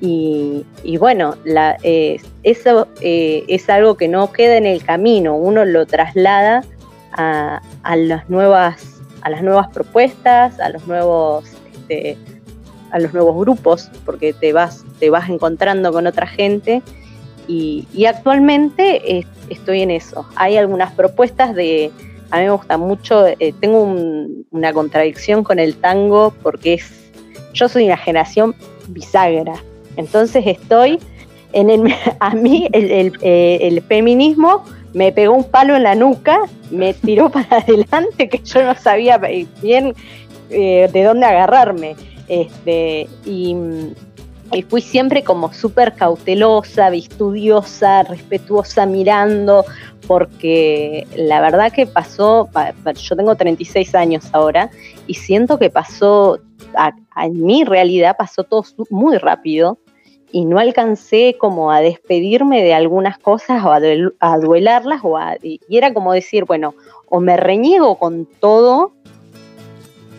Y, y bueno, eh, eso es algo que no queda en el camino, uno lo traslada a, a las nuevas a las nuevas propuestas, a los nuevos este, a los nuevos grupos, porque te vas te vas encontrando con otra gente y, actualmente estoy en eso. Hay algunas propuestas de a mí me gusta mucho, eh, tengo un- una contradicción con el tango porque es yo soy una generación bisagra, entonces estoy en el a mí eh, el feminismo me pegó un palo en la nuca, me tiró para adelante que yo no sabía bien eh, de dónde agarrarme. Este, y, y fui siempre como súper cautelosa, estudiosa, respetuosa, mirando, porque la verdad que pasó, pa- pa- yo tengo 36 años ahora, y siento que pasó, a- en mi realidad pasó todo muy rápido, y no alcancé como a despedirme de algunas cosas o a, duel- duelarlas o a- y era como decir, bueno, o me reniego con todo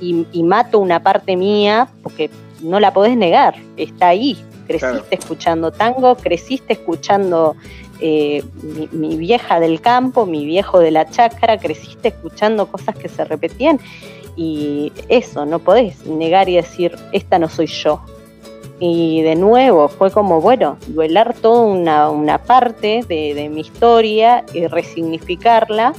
y, y mato una parte mía porque no la podés negar, está ahí. Creciste Claro. escuchando tango, creciste escuchando eh, mi, mi vieja del campo, mi viejo de la chacra, creciste escuchando cosas que se repetían y eso, no podés negar y decir, esta no soy yo. Y de nuevo fue como, bueno, duelar toda una, una parte de, de mi historia y resignificarla.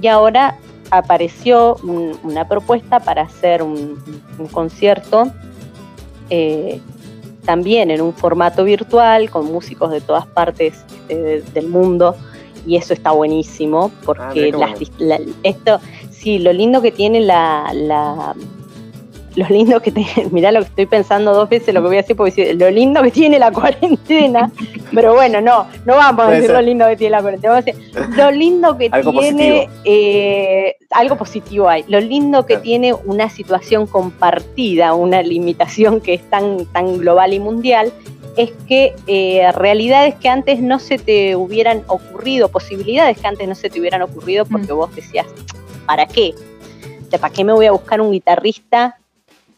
Y ahora apareció un- una propuesta para hacer un, un concierto eh, también en un formato virtual con músicos de todas partes eh, de- del mundo. Y eso está buenísimo Ah, porque qué las la- esto, sí, lo lindo que tiene la, la lo lindo que tiene, mirá lo que estoy pensando dos veces lo que voy a decir, porque lo lindo que tiene la cuarentena, pero bueno, no, no vamos a decir ser. lo lindo que tiene la cuarentena, vamos a decir lo lindo que Algo tiene, eh, algo positivo hay, lo lindo que Claro. tiene una situación compartida, una limitación que es tan, tan global y mundial, es que eh, realidades que antes no se te hubieran ocurrido, posibilidades que antes no se te hubieran ocurrido porque vos decías, ¿para qué? ¿Para qué me voy a buscar un guitarrista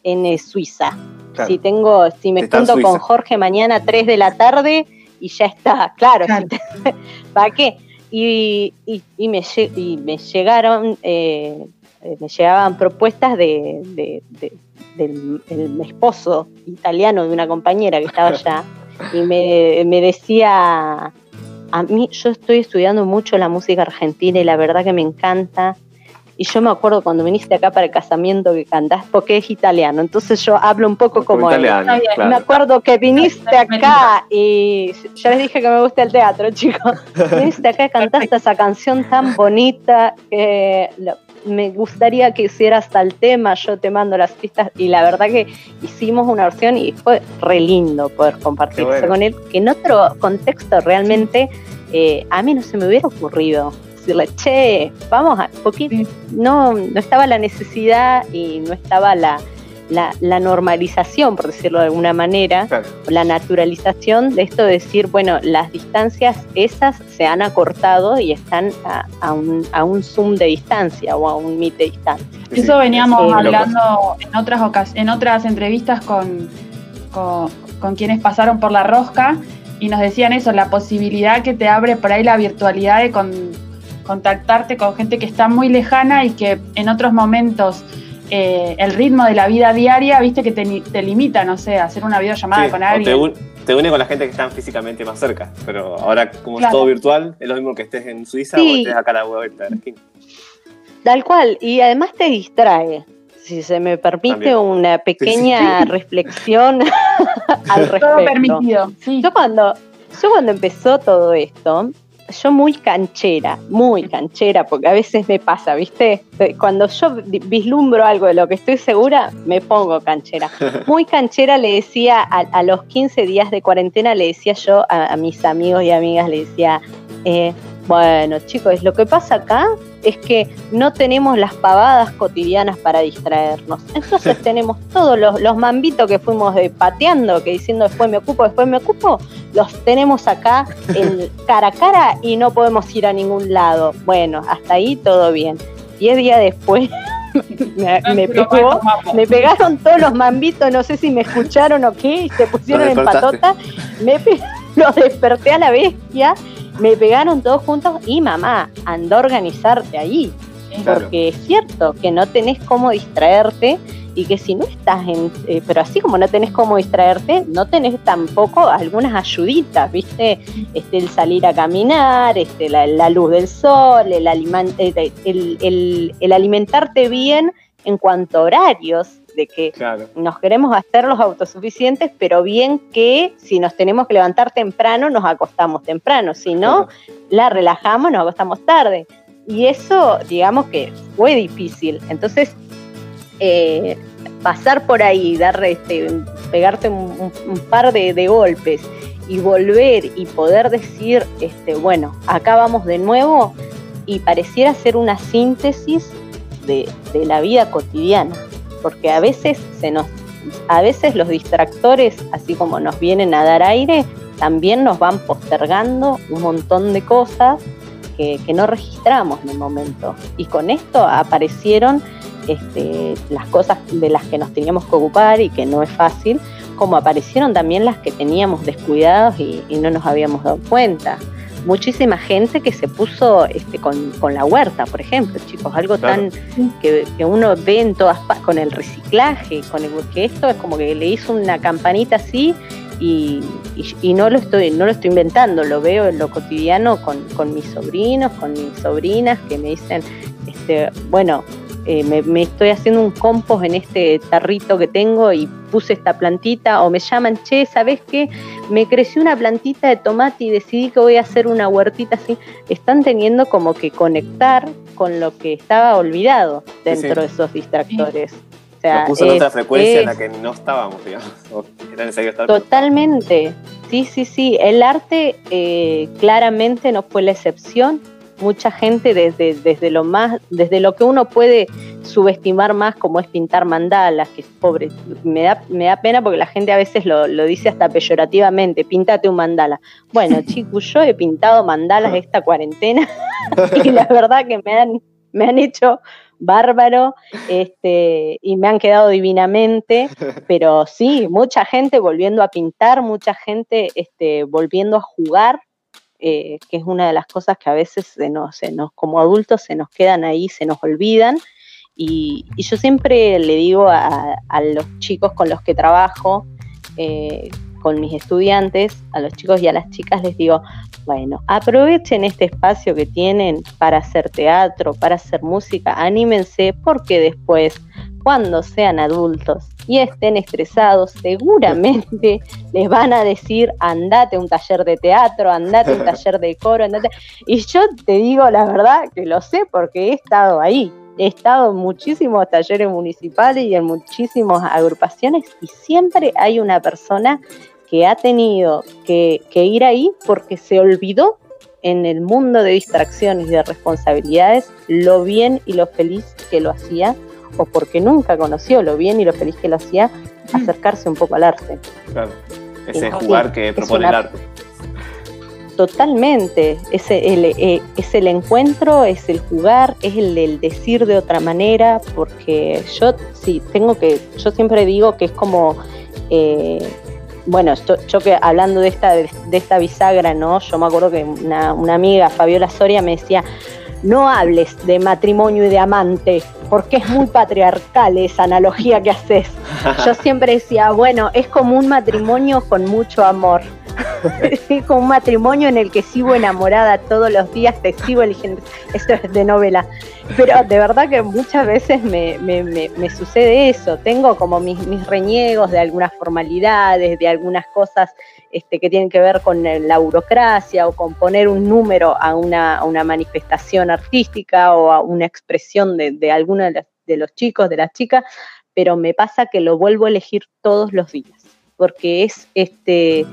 en eh, Suiza? Claro. Si tengo, si me junto con. Jorge mañana a 3 de la tarde y ya está, claro, Claro. si te- ¿para qué? Y, y- y me, y me llegaron, eh, eh, me llegaban propuestas de, de- de- del, del esposo italiano de una compañera que estaba allá y me, me decía, a mí yo estoy estudiando mucho la música argentina y la verdad que me encanta. Y yo me acuerdo cuando viniste acá para el casamiento que cantás, porque es italiano, entonces yo hablo un poco como él. italiano, claro. Me acuerdo que viniste acá y ya les dije que me gusta el teatro, chicos. Viniste acá y cantaste esa canción tan bonita que lo- me gustaría que hicieras tal tema, yo te mando las pistas y la verdad que hicimos una versión y fue re lindo poder compartir bueno. con él, que en otro contexto realmente eh, a mí no se me hubiera ocurrido decirle, che, vamos a, porque Sí. no, no estaba la necesidad y no estaba la, la, la normalización, por decirlo de alguna manera, Claro. la naturalización de esto de decir, bueno, las distancias esas se han acortado y están a, a un, a un zoom de distancia o a un mit de distancia. Sí, Eso veníamos sí, hablando en otras en otras entrevistas con, con, con quienes pasaron por la rosca y nos decían eso, la posibilidad que te abre por ahí la virtualidad de con- contactarte con gente que está muy lejana y que en otros momentos eh, el ritmo de la vida diaria, viste que te, limita, no sé, hacer una videollamada Sí, con alguien. te, un- te une con la gente que están físicamente más cerca, pero ahora como es todo virtual, es lo mismo que estés en Suiza Sí. o estés acá a la vuelta de la esquina. Tal cual, y además te distrae. Si se me permite También. una pequeña reflexión al respecto. Todo permitido, sí. Yo cuando, yo cuando empezó todo esto, yo muy canchera, muy canchera, porque a veces me pasa, ¿viste? Cuando yo vislumbro algo de lo que estoy segura, me pongo canchera. Muy canchera le decía a, los 15 días de cuarentena, le decía yo a, mis amigos y amigas, le decía, eh, bueno chicos, lo que pasa acá es que no tenemos las pavadas cotidianas para distraernos. Entonces tenemos todos los, mambitos que fuimos pateando, que diciendo después me ocupo, después me ocupo, los tenemos acá en cara a cara y no podemos ir a ningún lado. Bueno, hasta ahí todo bien. Diez días después me, me, pegaron todos los mambitos, no sé si me escucharon o qué, y se pusieron en patota, me lo desperté a la bestia me pegaron todos juntos y mamá, anda a organizarte ahí. Porque es cierto que no tenés cómo distraerte y que si no estás en, eh, pero así como no tenés cómo distraerte, no tenés tampoco algunas ayuditas, ¿viste? Este, el salir a caminar, este, la, luz del sol, el, el, el alimentarte bien en cuanto a horarios, de que nos queremos hacer los autosuficientes, pero bien que si nos tenemos que levantar temprano, nos acostamos temprano, si no, la relajamos, nos acostamos tarde. Y eso, digamos que fue difícil. Entonces, eh, pasar por ahí, dar, este, pegarte un, par de, golpes y volver y poder decir, este, bueno, acá vamos de nuevo, y pareciera ser una síntesis de la vida cotidiana porque a veces se nos, a veces los distractores, así como nos vienen a dar aire, también nos van postergando un montón de cosas que, no registramos en el momento. Y con esto aparecieron este, las cosas de las que nos teníamos que ocupar y que no es fácil, como aparecieron también las que teníamos descuidados y no nos habíamos dado cuenta muchísima gente que se puso este, con, la huerta, por ejemplo, chicos, algo tan que, uno ve en todas partes, con el reciclaje, con el, que esto es como que le hizo una campanita así y, no lo estoy no lo estoy inventando, lo veo en lo cotidiano con, con mis sobrinos, con mis sobrinas que me dicen, este, bueno, eh, me, estoy haciendo un compost en este tarrito que tengo y puse esta plantita, o me llaman, che, ¿sabes qué? Me creció una plantita de tomate y decidí que voy a hacer una huertita así. Están teniendo como que conectar con lo que estaba olvidado dentro de esos distractores. O sea, puso en otra frecuencia en la que no estábamos, digamos. Era necesario estar Totalmente. Sí, sí, sí. El arte eh, claramente no fue la excepción mucha gente desde, desde lo más, desde lo que uno puede subestimar más como es pintar mandalas, que es pobre, me da, me da pena porque la gente a veces lo, dice hasta peyorativamente, píntate un mandala. Bueno, chicos, yo he pintado mandalas esta cuarentena y la verdad que me han, me han hecho bárbaro este, y me han quedado divinamente, pero sí, mucha gente volviendo a pintar, mucha gente este, volviendo a jugar eh, que es una de las cosas que a veces se nos, como adultos se nos quedan ahí, se nos olvidan. Y, yo siempre le digo a, los chicos con los que trabajo, eh, con mis estudiantes, a los chicos y a las chicas les digo, bueno, aprovechen este espacio que tienen para hacer teatro, para hacer música, anímense porque después cuando sean adultos y estén estresados, seguramente les van a decir, andate a un taller de teatro, andate a un taller de coro, andate. Y yo te digo la verdad que lo sé porque he estado ahí. He estado en muchísimos talleres municipales y en muchísimas agrupaciones y siempre hay una persona que ha tenido que, que ir ahí porque se olvidó en el mundo de distracciones y de responsabilidades lo bien y lo feliz que lo hacía o porque nunca conoció lo bien y lo feliz que lo hacía, acercarse un poco al arte. Claro, ese jugar que propone el arte. Totalmente, es el, eh, es el encuentro, es el jugar, es el, decir de otra manera, porque yo sí, tengo que, yo siempre digo que es como, eh, bueno, yo, que hablando de esta, de, esta bisagra, ¿no? Yo me acuerdo que una, una amiga, Fabiola Soria, me decía, no hables de matrimonio y de amante, porque es muy patriarcal esa analogía que haces. Yo siempre decía, bueno, es como un matrimonio con mucho amor. Es como un matrimonio en el que sigo enamorada todos los días, te sigo eligiendo. Esto es de novela. Pero de verdad que muchas veces me, sucede eso. Tengo como mis, mis reniegos de algunas formalidades, de algunas cosas este, que tienen que ver con la burocracia o con poner un número a una, manifestación artística o a una expresión de, de alguno de, de los chicos, de las chicas, pero me pasa que lo vuelvo a elegir todos los días, porque es este,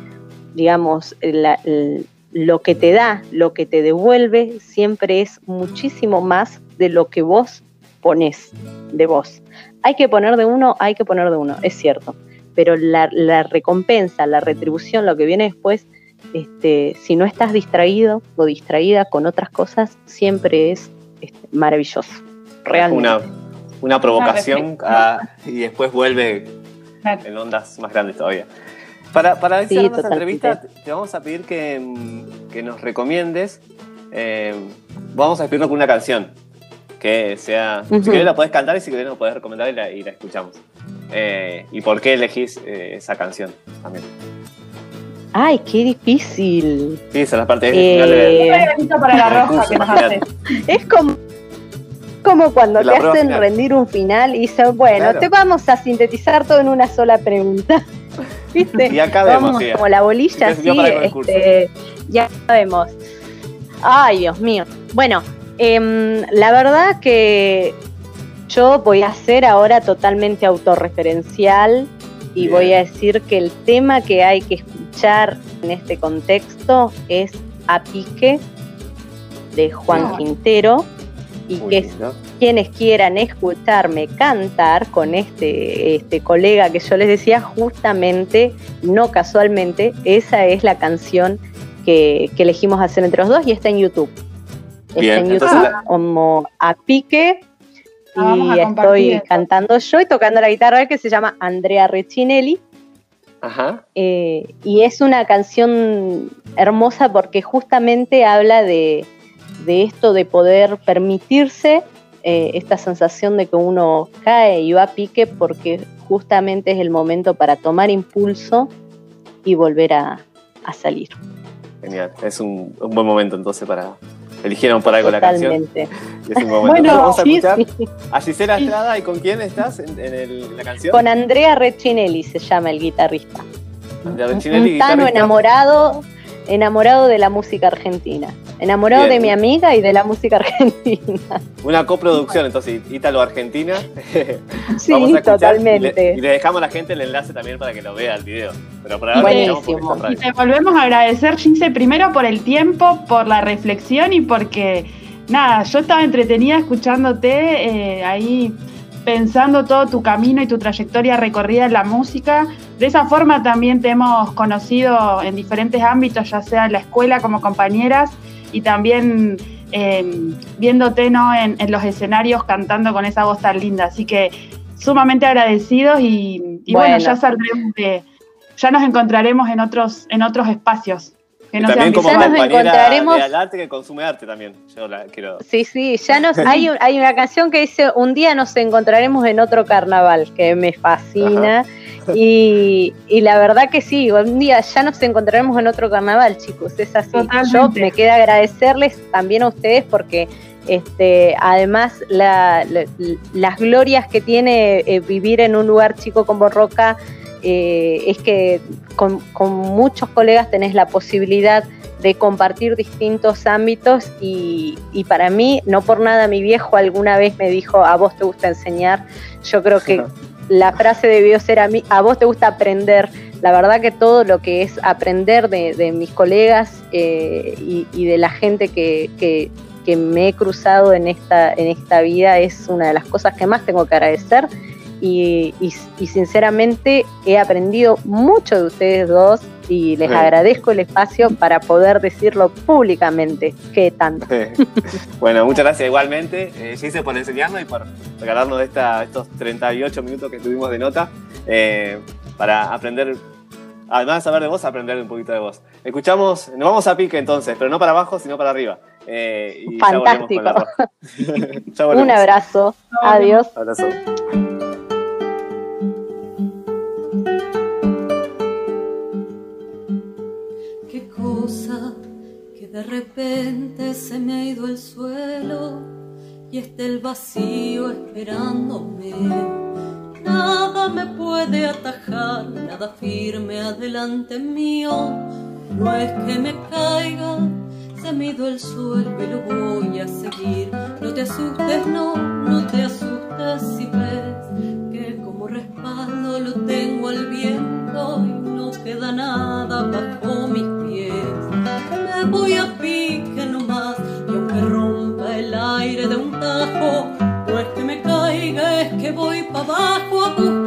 digamos, la- el- lo que te da, lo que te devuelve, siempre es muchísimo más de lo que vos pones de vos. Hay que poner de uno, hay que poner de uno, es cierto, pero la, la recompensa, la retribución, lo que viene después, este, si no estás distraído o distraída con otras cosas, siempre es este, maravilloso, realmente. Una, una provocación a- y después vuelve en ondas más grandes todavía. Para, para Sí, esta totalmente. entrevista, te vamos a pedir que, que nos recomiendes. eh, vamos a despedirnos con una canción. Que sea. Si querés la podés cantar y si querés nos podés recomendar y la, y la escuchamos. Eh, ¿Y por qué elegís eh, esa canción también? Ay, qué difícil. Sí, esa es la parte Eh, final de- Un regalito para la roja que nos hace. Imagínate. Es como, como cuando la te hacen final. rendir un final y dicen, bueno, Claro. te vamos a sintetizar todo en una sola pregunta. ¿Viste? Y acá vemos, Vamos sí. como la bolilla, concurso. este, ya vemos. Ay, Dios mío. Bueno, em, la verdad que yo voy a ser ahora totalmente autorreferencial y Bien. voy a decir que el tema que hay que escuchar en este contexto es A Pique de Juan Ah. Quintero y que lindo. Quienes quieran escucharme cantar con este, este colega que yo les decía, justamente, no casualmente, esa es la canción que, que elegimos hacer entre los dos y está en YouTube. Está Bien, en YouTube la- como a pique Ah, y estoy cantando yo y tocando la guitarra que se llama Andrea Rechinelli. Ajá. Eh, y es una canción hermosa porque justamente habla de, de esto de poder permitirse eh, esta sensación de que uno cae y va a pique porque justamente es el momento para tomar impulso y volver a, a salir. Genial. Es un, un buen momento entonces para. Eligieron por algo la canción. Es un momento. Bueno, vamos a escuchar sí. a Gisela Estrada y con quién estás en, en el- en la canción. Con Andrea Rechinelli se llama el guitarrista. Andrea tano guitarrista. enamorado, enamorado de la música argentina. Enamorado Bien. de mi amiga y de la música argentina. Una coproducción, entonces, Ítalo-Argentina. Sí, Vamos a escuchar totalmente. Y le, y le dejamos a la gente el enlace también para que lo vea el video. Pero por ahora Y te volvemos a agradecer, Gince, primero por el tiempo, por la reflexión y porque, nada, yo estaba entretenida escuchándote eh, ahí pensando todo tu camino y tu trayectoria recorrida en la música. De esa forma también te hemos conocido en diferentes ámbitos, ya sea en la escuela como compañeras y también eh, viéndote ¿no? en, en los escenarios cantando con esa voz tan linda. Así que sumamente agradecidos y, y bueno. Bueno. ya saldremos de, ya nos encontraremos en otros, en otros espacios. Que Y no también como Ya nos encontraremos- de al arte que consume arte también. Yo la quiero. Sí, sí, ya nos hay, un- hay una canción que dice un día nos encontraremos en otro carnaval, que me fascina. Y, y la verdad que sí, un día ya nos encontraremos en otro carnaval, chicos, es así. Totalmente. Yo me queda agradecerles también a ustedes porque este, además la- la- las glorias que tiene eh, vivir en un lugar chico como Roca eh, es que con, con muchos colegas tenés la posibilidad de compartir distintos ámbitos y, y para mí, no por nada, mi viejo alguna vez me dijo, a vos te gusta enseñar, yo creo que la frase debió ser a mí, a vos te gusta aprender. La verdad que todo lo que es aprender de, de mis colegas eh, y, y de la gente que, que- que me he cruzado en esta, en esta vida es una de las cosas que más tengo que agradecer y, y- y sinceramente he aprendido mucho de ustedes dos y les agradezco el espacio para poder decirlo públicamente. ¿Qué tanto? bueno, muchas gracias igualmente, eh, Gise, por enseñarnos y por regalarnos esta, estos 38 minutos que tuvimos de nota eh, para aprender, además de saber de vos, aprender un poquito de vos. Escuchamos, nos vamos a pique entonces, pero no para abajo, sino para arriba. Eh, y ya volvemos con la roja. Ya volvemos. Un abrazo. Adiós. Abrazo. Qué cosa que de repente se me ha ido el suelo y está el vacío esperándome. Nada me puede atajar, nada firme adelante mío. No es que me caiga, se me ha ido el suelo y lo voy a seguir. No te asustes, no, no te asustes si ves que como respaldo lo tengo al viento y no queda nada bajo mis aire de un tajo, no es que me caiga, es que voy para abajo a buscar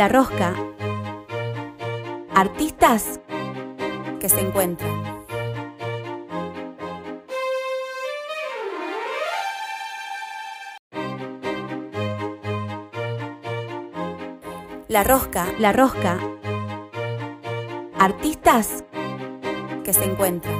la rosca. Artistas que se encuentran. La rosca, la rosca. Artistas que se encuentran.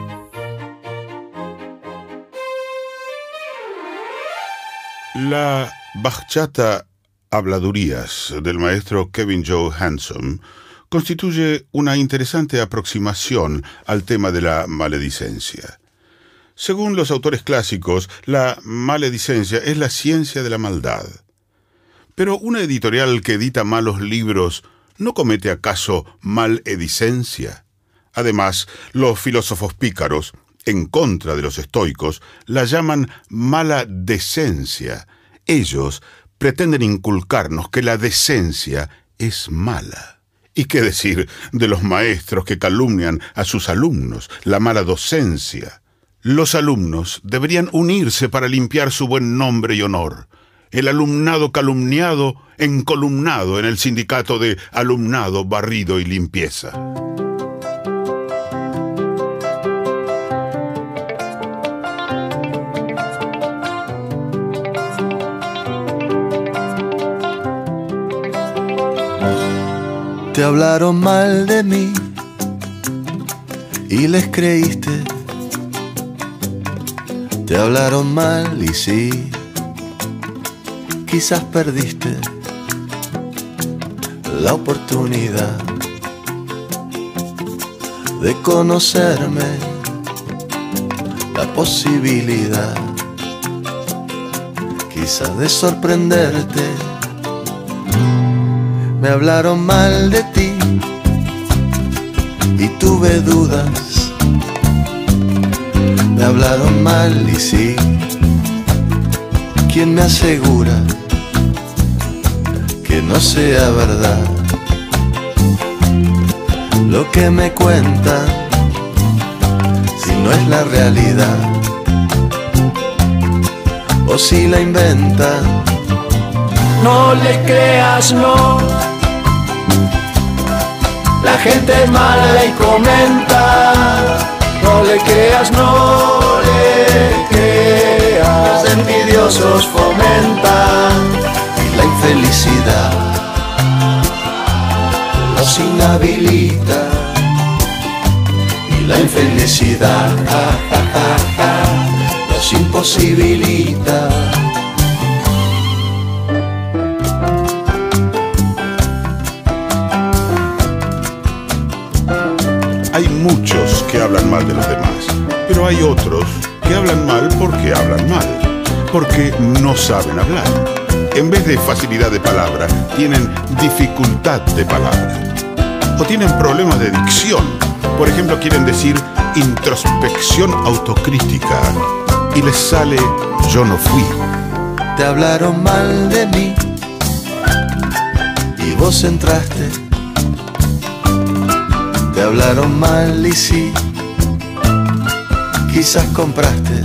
La bachata Habladurías del maestro Kevin Joe Hanson constituye una interesante aproximación al tema de la maledicencia. Según los autores clásicos, la maledicencia es la ciencia de la maldad. Pero una editorial que edita malos libros ¿no comete acaso maledicencia? Además, los filósofos pícaros, en contra de los estoicos, la llaman mala decencia. Ellos pretenden inculcarnos que la decencia es mala. ¿Y qué decir de los maestros que calumnian a sus alumnos, la mala docencia? Los alumnos deberían unirse para limpiar su buen nombre y honor. El alumnado calumniado encolumnado en el sindicato de alumnado barrido y limpieza. Te hablaron mal de mí y les creíste. Te hablaron mal y sí, quizás perdiste la oportunidad de conocerme, la posibilidad quizás de sorprenderte. Me hablaron mal de tuve dudas. Me hablaron mal y sí. ¿Quién me asegura que no sea verdad? Lo que me cuentan, si no es la realidad, o si la inventan. No le creas, no. Gente mala y comenta. No le creas, no le creas. Los envidiosos fomentan y la infelicidad los inhabilita y la infelicidad los imposibilita. Hay muchos que hablan mal de los demás, pero hay otros que hablan mal porque hablan mal, porque no saben hablar. En vez de facilidad de palabra, tienen dificultad de palabra. O tienen problemas de dicción. Por ejemplo, quieren decir introspección autocrítica y les sale yo no fui. Te hablaron mal de mí y vos entraste. Te hablaron mal y sí, quizás compraste,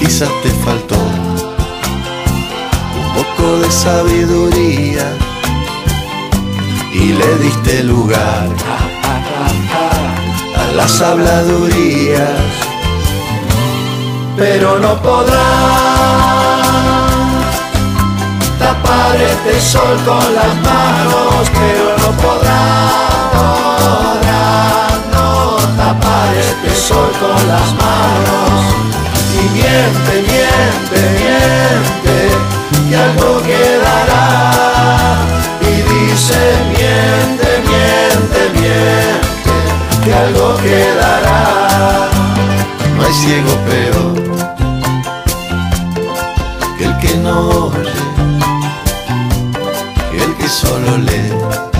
quizás te faltó un poco de sabiduría y le diste lugar a las habladurías, pero no podrás tapar este sol con las manos, pero no podrás, podrás no tapar este sol con las manos. Y miente, miente, miente, que algo quedará. Y dice, miente, miente, miente, que algo quedará. No hay ciego peor que el que no oye que el que solo lee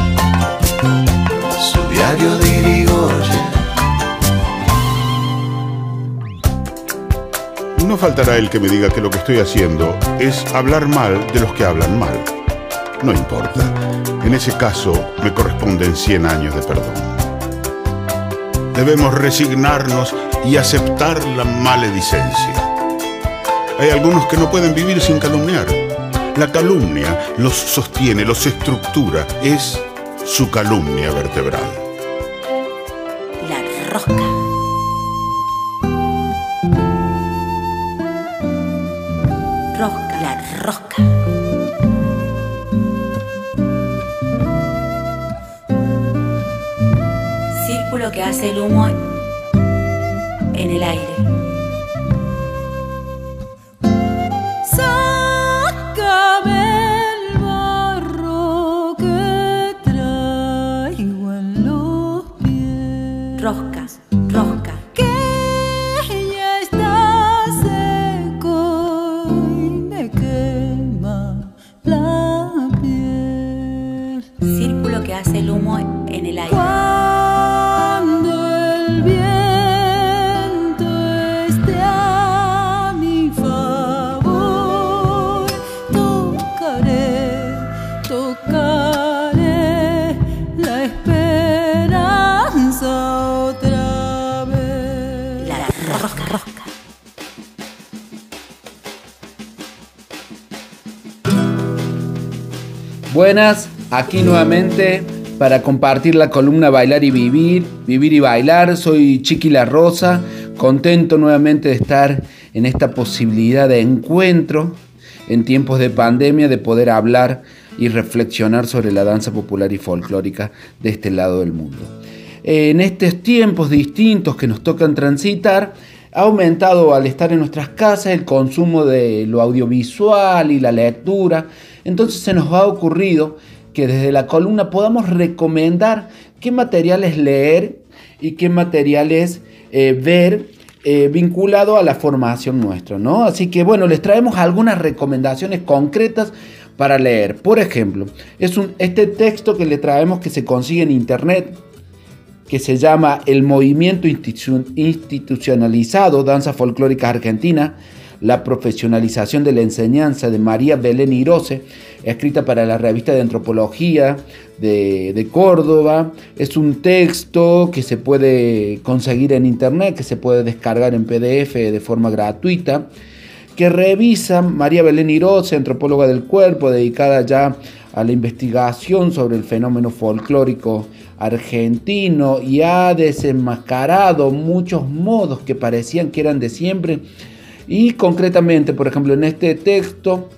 No faltará el que me diga que lo que estoy haciendo es hablar mal de los que hablan mal. No importa. En ese caso me corresponden 100 años de perdón. Debemos resignarnos y aceptar la maledicencia. Hay algunos que no pueden vivir sin calumniar. La calumnia los sostiene, los estructura, es su calumnia vertebral. Buenas, aquí nuevamente para compartir la columna Bailar y Vivir, Vivir y Bailar. Soy Chiqui La Rosa, contento nuevamente de estar en esta posibilidad de encuentro en tiempos de pandemia, de poder hablar y reflexionar sobre la danza popular y folclórica de este lado del mundo. En estos tiempos distintos que nos tocan transitar, ha aumentado al estar en nuestras casas el consumo de lo audiovisual y la lectura. Entonces se nos ha ocurrido que desde la columna podamos recomendar qué materiales leer y qué materiales eh, ver eh, vinculado a la formación nuestra, ¿no? Así que bueno, les traemos algunas recomendaciones concretas para leer. Por ejemplo, es un, este texto que le traemos que se consigue en internet, que se llama El Movimiento Institu- Institucionalizado Danza Folclórica Argentina, la profesionalización de la enseñanza de María Belén Irose, escrita para la revista de antropología de, de Córdoba. Es un texto que se puede conseguir en internet, que se puede descargar en PDF de forma gratuita, que revisa María Belén Irose, antropóloga del cuerpo, dedicada ya a la investigación sobre el fenómeno folclórico argentino y ha desenmascarado muchos modos que parecían que eran de siempre. Y concretamente, por ejemplo, en este texto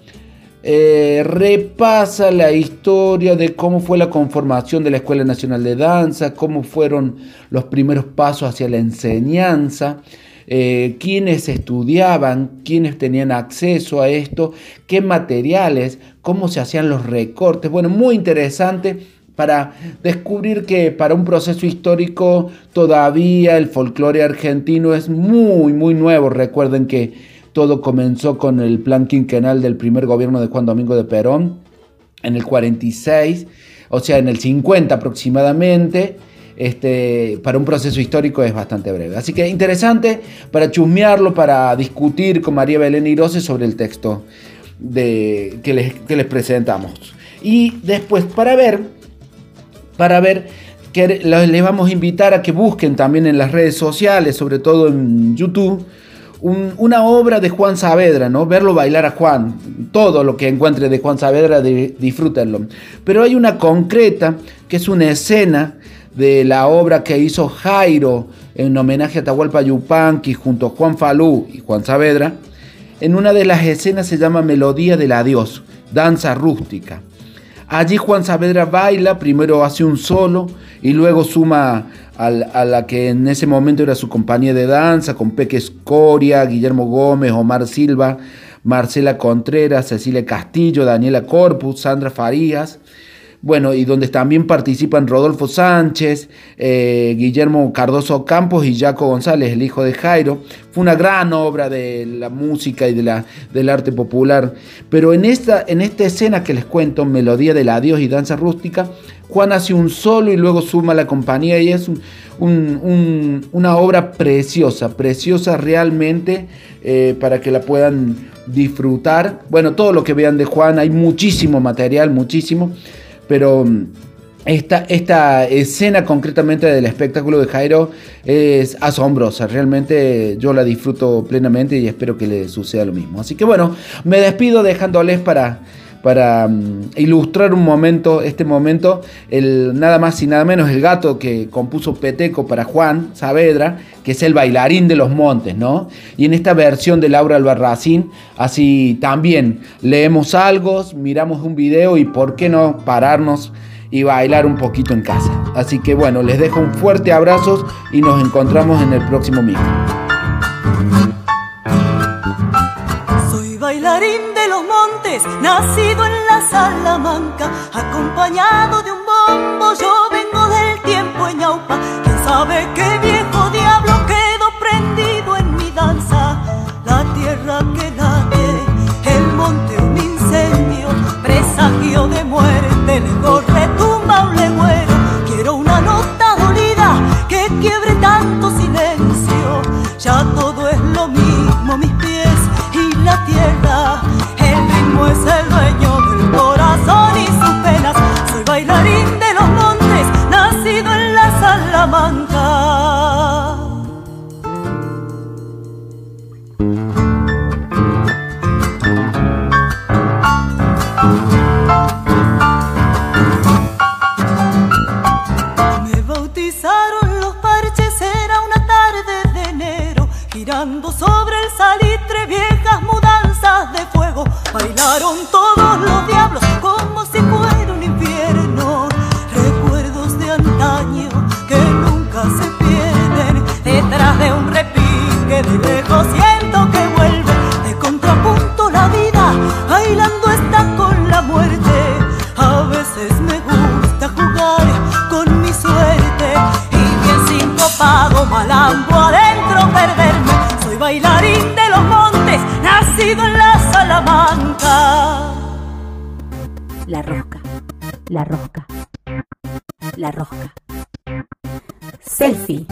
eh, repasa la historia de cómo fue la conformación de la Escuela Nacional de Danza, cómo fueron los primeros pasos hacia la enseñanza, eh, quiénes estudiaban, quiénes tenían acceso a esto, qué materiales, cómo se hacían los recortes. Bueno, muy interesante para descubrir que para un proceso histórico todavía el folclore argentino es muy, muy nuevo. Recuerden que todo comenzó con el plan quinquenal del primer gobierno de Juan Domingo de Perón en el 46, o sea, en el 50 aproximadamente este, para un proceso histórico es bastante breve. Así que interesante para chusmearlo, para discutir con María Belén Irose sobre el texto de, que, les, que les presentamos. Y después, para ver, para ver, que les vamos a invitar a que busquen también en las redes sociales, sobre todo en YouTube, una obra de Juan Saavedra, ¿no? Verlo bailar a Juan, todo lo que encuentre de Juan Saavedra, disfrútenlo. Pero hay una concreta, que es una escena de la obra que hizo Jairo en homenaje a Tahualpa Yupanqui junto a Juan Falú y Juan Saavedra. En una de las escenas se llama Melodía del Adiós, danza rústica. Allí Juan Saavedra baila, primero hace un solo y luego suma a la que en ese momento era su compañía de danza, con Peque Escoria, Guillermo Gómez, Omar Silva, Marcela Contreras, Cecilia Castillo, Daniela Corpus, Sandra Farías bueno, y donde también participan Rodolfo Sánchez, eh, Guillermo Cardoso Campos y Jaco González, el hijo de Jairo. Fue una gran obra de la música y de la, del arte popular. Pero en esta, en esta escena que les cuento, Melodía del Adiós y Danza Rústica, Juan hace un solo y luego suma la compañía y es una obra preciosa, preciosa realmente eh, para que la puedan disfrutar. Bueno, todo lo que vean de Juan, hay muchísimo material, muchísimo pero mm, esta, esta, escena concretamente del espectáculo de Jairo es asombrosa, realmente yo la disfruto plenamente y espero que le suceda lo mismo. Así que bueno, me despido dejándoles para, para mm, ilustrar un momento, este momento, el nada más y nada menos el gato que compuso Peteco para Juan Saavedra, que es el bailarín de los montes, ¿no? Y en esta versión de Laura Albarracín, así también leemos algo, miramos un video y por qué no pararnos y bailar un poquito en casa. Así que bueno, les dejo un fuerte abrazo y nos encontramos en el próximo micro. Soy bailarín nacido en la Salamanca, acompañado de un bombo, yo vengo del tiempo en Ñaupa, quién sabe qué viejo diablo quedó prendido en mi danza, la tierra que late, el monte un incendio, presagio de muerte, le corre los parches, era una tarde de enero, girando sobre el salitre viejas mudanzas de fuego. Bailaron todos los diablos como si fuera un infierno. Recuerdos de antaño que nunca se pierden. Detrás de un repique de lejos la rosca, la rosca. Selfie,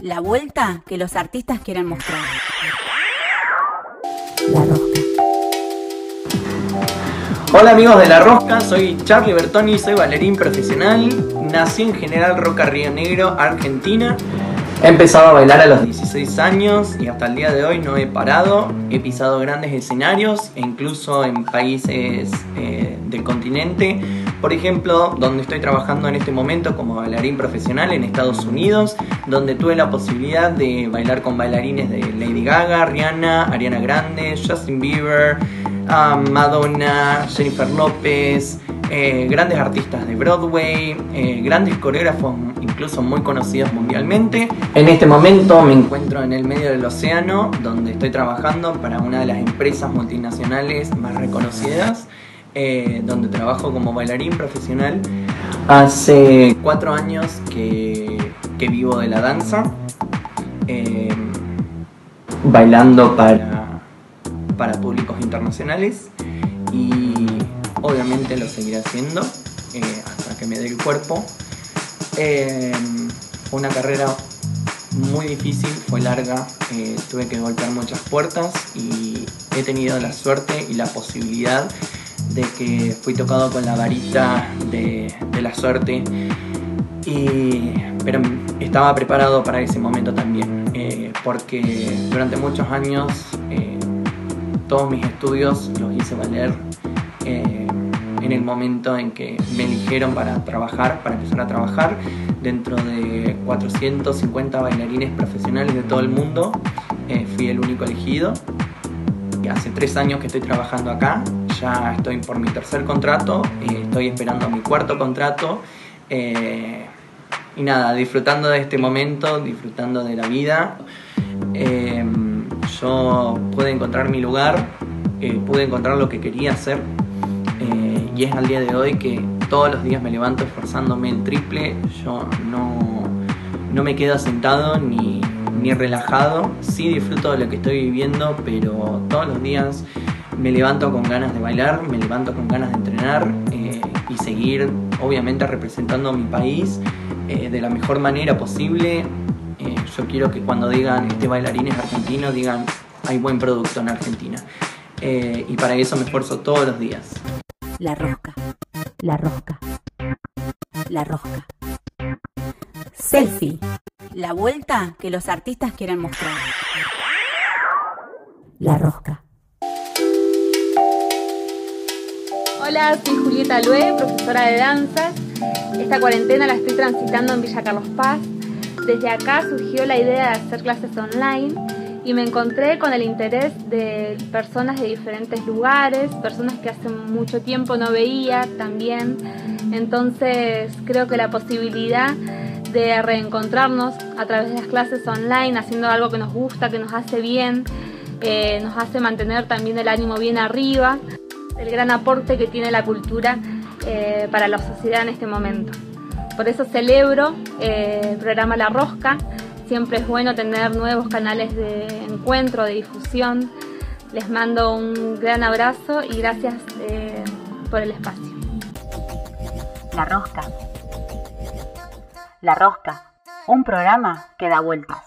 la vuelta que los artistas quieren mostrar. La rosca. Hola amigos de La Rosca, soy Charlie Bertoni, soy bailarín profesional, nací en General Roca Río Negro, Argentina. He empezado a bailar a los 16 años y hasta el día de hoy no he parado. He pisado grandes escenarios e incluso en países eh, del continente. Por ejemplo, donde estoy trabajando en este momento como bailarín profesional en Estados Unidos, donde tuve la posibilidad de bailar con bailarines de Lady Gaga, Rihanna, Ariana Grande, Justin Bieber, a Madonna, Jennifer López, eh, grandes artistas de Broadway, eh, grandes coreógrafos incluso muy conocidos mundialmente. En este momento me encuentro en el medio del océano donde estoy trabajando para una de las empresas multinacionales más reconocidas, eh, donde trabajo como bailarín profesional. Hace cuatro años que, que vivo de la danza, bailando para, para públicos internacionales y obviamente lo seguiré haciendo eh, hasta que me dé el cuerpo. Eh, fue una carrera muy difícil, fue larga, eh, tuve que golpear muchas puertas y he tenido la suerte y la posibilidad de que fui tocado con la varita de, la suerte, y, pero estaba preparado para ese momento también, porque durante muchos años todos mis estudios los hice valer en el momento en que me eligieron para trabajar, para empezar a trabajar, dentro de 450 bailarines profesionales de todo el mundo, eh, fui el único elegido. Y hace tres años que estoy trabajando acá, ya estoy por mi tercer contrato, y estoy esperando mi cuarto contrato. Eh, y nada, disfrutando de este momento, disfrutando de la vida. Eh, yo pude encontrar mi lugar, pude encontrar lo que quería hacer y es al día de hoy que todos los días me levanto esforzándome en triple, yo no, no me quedo sentado ni, ni relajado, sí disfruto de lo que estoy viviendo, pero todos los días me levanto con ganas de bailar, me levanto con ganas de entrenar eh, y seguir obviamente representando a mi país eh, de la mejor manera posible. Eh, yo quiero que cuando digan este bailarín es argentino, digan hay buen producto en Argentina. y para eso me esfuerzo todos los días. La rosca. La rosca. La rosca. Selfie. La vuelta que los artistas quieren mostrar. La rosca. Hola, soy Julieta Lue, profesora de danza. Esta cuarentena la estoy transitando en Villa Carlos Paz. Desde acá surgió la idea de hacer clases online y me encontré con el interés de personas de diferentes lugares, personas que hace mucho tiempo no veía también. Entonces creo que la posibilidad de reencontrarnos a través de las clases online, haciendo algo que nos gusta, que nos hace bien, eh, nos hace mantener también el ánimo bien arriba, el gran aporte que tiene la cultura eh, para la sociedad en este momento. Por eso celebro eh, el programa La Rosca, Siempre es bueno tener nuevos canales de encuentro, de difusión. Les mando un gran abrazo y gracias eh, por el espacio. La Rosca. La Rosca, un programa que da vueltas.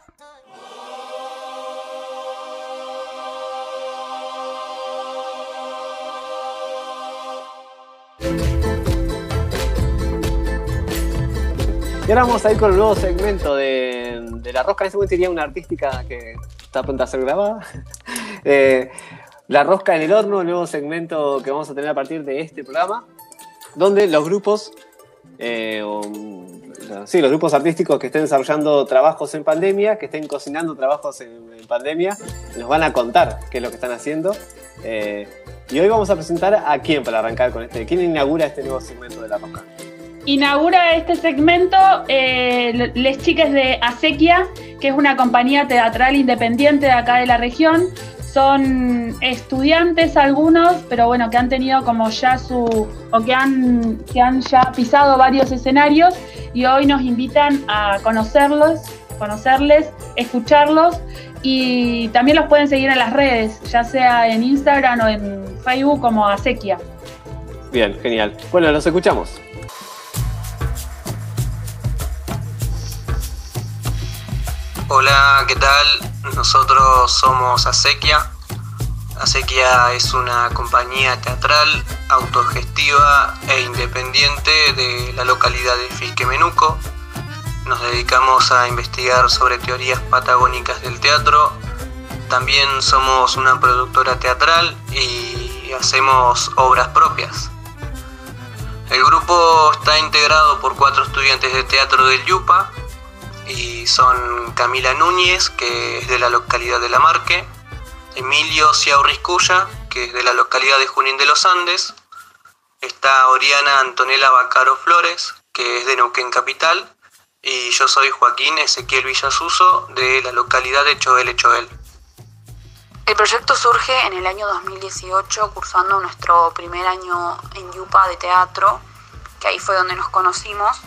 Y ahora vamos a ir con el nuevo segmento de, La Rosca. En ese momento tenía una artística que está a punto de ser grabada. Eh, la Rosca en el Horno, nuevo segmento que vamos a tener a partir de este programa, donde los grupos, eh, sí, los grupos artísticos que estén desarrollando trabajos en pandemia, que estén cocinando trabajos en, pandemia, nos van a contar qué es lo que están haciendo. Eh, y hoy vamos a presentar a quién para arrancar con este. ¿Quién inaugura este nuevo segmento de La Rosca? Inaugura este segmento eh, Les Chiques de Acequia, que es una compañía teatral independiente de acá de la región. Son estudiantes algunos, pero bueno, que han tenido como ya su, o que han, que han ya pisado varios escenarios y hoy nos invitan a conocerlos, conocerles, escucharlos y también los pueden seguir en las redes, ya sea en Instagram o en Facebook como Acequia. Bien, genial. Bueno, los escuchamos. Hola, ¿qué tal? Nosotros somos Acequia. Acequia es una compañía teatral autogestiva e independiente de la localidad de Fisquemenuco. Nos dedicamos a investigar sobre teorías patagónicas del teatro. También somos una productora teatral y hacemos obras propias. El grupo está integrado por cuatro estudiantes de teatro del Yupa, y son Camila Núñez, que es de la localidad de La Marque, Emilio Ciaurriscuya, que es de la localidad de Junín de los Andes. Está Oriana Antonella Bacaro Flores, que es de Neuquén Capital. Y yo soy Joaquín Ezequiel Villasuso, de la localidad de Choel Choel. El proyecto surge en el año 2018, cursando nuestro primer año en Yupa de teatro, que ahí fue donde nos conocimos,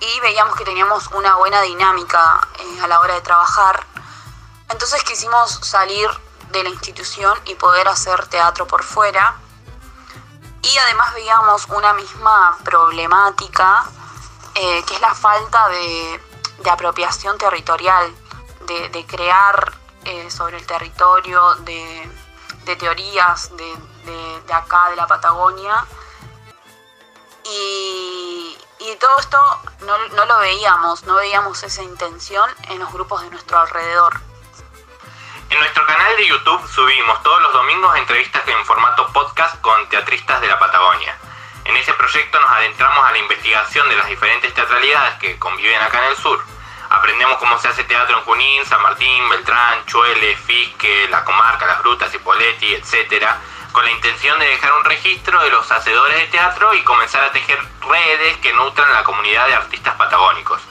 y veíamos que teníamos una buena dinámica eh, a la hora de trabajar. Entonces quisimos salir de la institución y poder hacer teatro por fuera. Y además veíamos una misma problemática, eh, que es la falta de, de apropiación territorial, de, de crear eh, sobre el territorio, de, de teorías de, acá, de la Patagonia. Y, y todo esto no, no lo veíamos, no veíamos esa intención en los grupos de nuestro alrededor. En nuestro canal de YouTube subimos todos los domingos entrevistas en formato podcast con teatristas de la Patagonia. En ese proyecto nos adentramos a la investigación de las diferentes teatralidades que conviven acá en el sur. Aprendemos cómo se hace teatro en Junín, San Martín, Beltrán, Chuele, Fisque, La Comarca, Las Brutas, Poletti, etc., con la intención de dejar un registro de los hacedores de teatro y comenzar a tejer redes que nutran la comunidad de artistas patagónicos.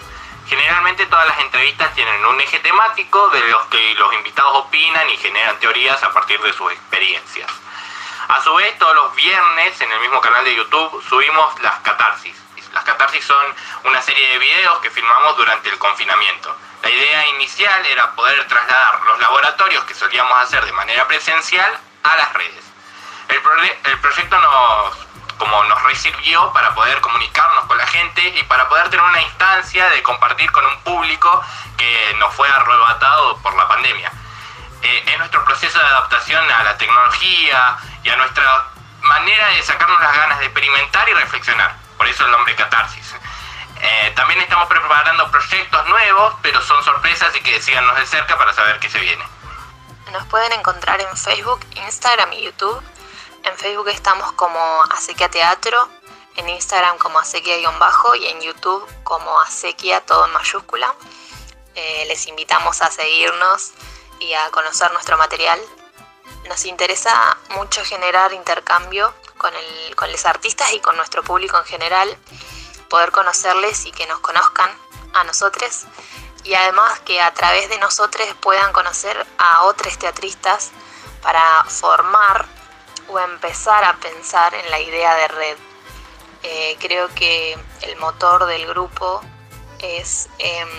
Generalmente todas las entrevistas tienen un eje temático de los que los invitados opinan y generan teorías a partir de sus experiencias. A su vez, todos los viernes en el mismo canal de YouTube subimos las catarsis. Las catarsis son una serie de videos que filmamos durante el confinamiento. La idea inicial era poder trasladar los laboratorios que solíamos hacer de manera presencial a las redes. El, el proyecto nos, como nos resirvió para poder comunicarnos con la gente y para poder tener una instancia de compartir con un público que nos fue arrebatado por la pandemia. Eh, es nuestro proceso de adaptación a la tecnología y a nuestra manera de sacarnos las ganas de experimentar y reflexionar. Por eso el nombre Catarsis. Eh, también estamos preparando proyectos nuevos, pero son sorpresas y que síganos de cerca para saber qué se viene. Nos pueden encontrar en Facebook, Instagram y YouTube. En Facebook estamos como Acequia Teatro, en Instagram como Acequia-bajo y en YouTube como Acequia todo en mayúscula. Eh, les invitamos a seguirnos y a conocer nuestro material. Nos interesa mucho generar intercambio con, el, con los artistas y con nuestro público en general, poder conocerles y que nos conozcan a nosotros y además que a través de nosotros puedan conocer a otros teatristas para formar o empezar a pensar en la idea de red. Eh, creo que el motor del grupo es em,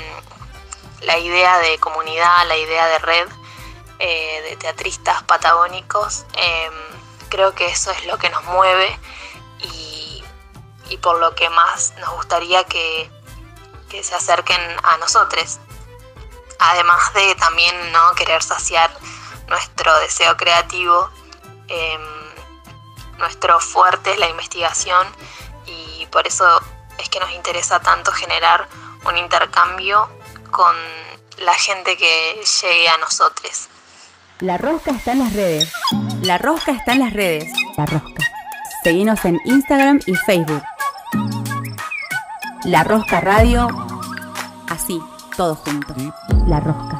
la idea de comunidad, la idea de red eh, de teatristas patagónicos. Em, creo que eso es lo que nos mueve y, y por lo que más nos gustaría que, que se acerquen a nosotros. Además de también no querer saciar nuestro deseo creativo, eh, nuestro fuerte es la investigación y por eso es que nos interesa tanto generar un intercambio con la gente que llegue a nosotros. La rosca está en las redes. La rosca está en las redes. La rosca. Seguinos en Instagram y Facebook. La Rosca Radio. Así, todo junto. La Rosca.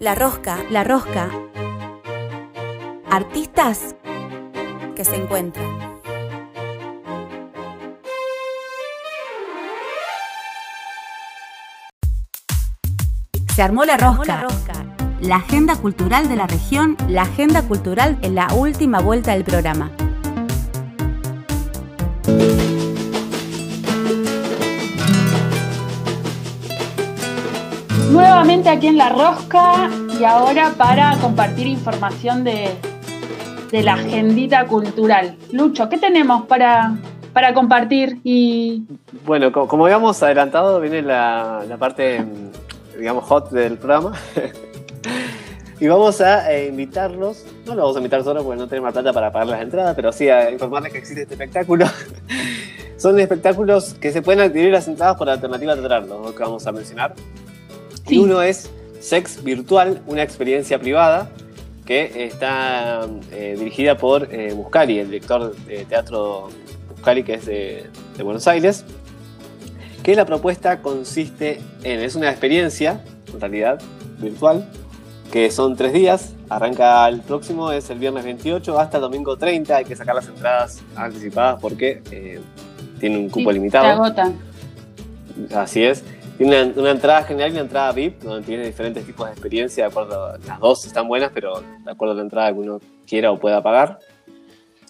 La rosca, la rosca. Artistas que se encuentran. Se armó la rosca. La agenda cultural de la región, la agenda cultural en la última vuelta del programa. Nuevamente aquí en La Rosca y ahora para compartir información de, de la agendita cultural. Lucho, ¿qué tenemos para, para compartir? Y Bueno, co- como habíamos adelantado, viene la, la parte, mm, digamos, hot del programa. y vamos a eh, invitarlos, no lo vamos a invitar solo porque no tenemos la plata para pagar las entradas, pero sí a informarles que existe este espectáculo. Son espectáculos que se pueden adquirir las entradas por alternativa teatral, los que vamos a mencionar. Y uno es Sex Virtual, una experiencia privada que está eh, dirigida por eh, Muscari, el director de teatro Muscari, que es de, de Buenos Aires. Que la propuesta consiste en, es una experiencia, en realidad, virtual, que son tres días. Arranca el próximo, es el viernes 28 hasta el domingo 30. Hay que sacar las entradas anticipadas porque eh, tiene un cupo se limitado. agotan. Así es. Tiene una, una entrada general y una entrada VIP, donde tiene diferentes tipos de experiencia, de acuerdo, las dos están buenas, pero de acuerdo a la entrada que uno quiera o pueda pagar.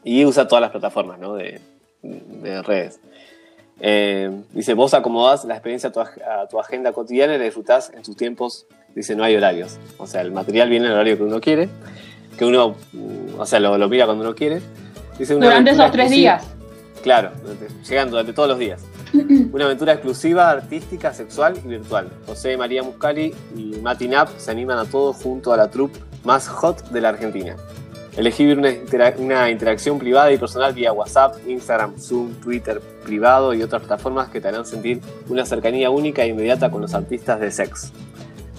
Y usa todas las plataformas ¿no? de, de redes. Eh, dice, vos acomodás la experiencia a tu, ag- a tu agenda cotidiana y la disfrutás en tus tiempos. Dice, no hay horarios. O sea, el material viene en el horario que uno quiere, que uno, mm, o sea, lo, lo mira cuando uno quiere. Dice, Durante esos tres días. Claro, llegan durante todos los días. Una aventura exclusiva, artística, sexual y virtual. José María Muscari y Mati Nap se animan a todos junto a la troupe más hot de la Argentina. Elegí vivir una, intera- una interacción privada y personal vía WhatsApp, Instagram, Zoom, Twitter privado y otras plataformas que te harán sentir una cercanía única e inmediata con los artistas de sex.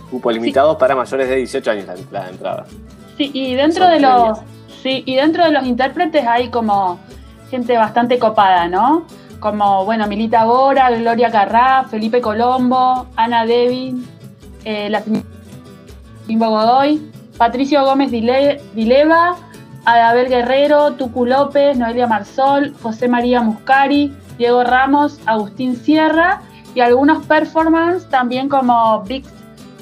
Cupo limitado para mayores de 18 años la, la entrada. Sí, y dentro Son de los sí, y dentro de los intérpretes hay como gente bastante copada, ¿no? Como, bueno, Milita Bora, Gloria Carrá, Felipe Colombo, Ana Devin, eh, la Patricio Gómez Dile- Dileva, Adabel Guerrero, Tucu López, Noelia Marsol, José María Muscari, Diego Ramos, Agustín Sierra y algunos performance también como Big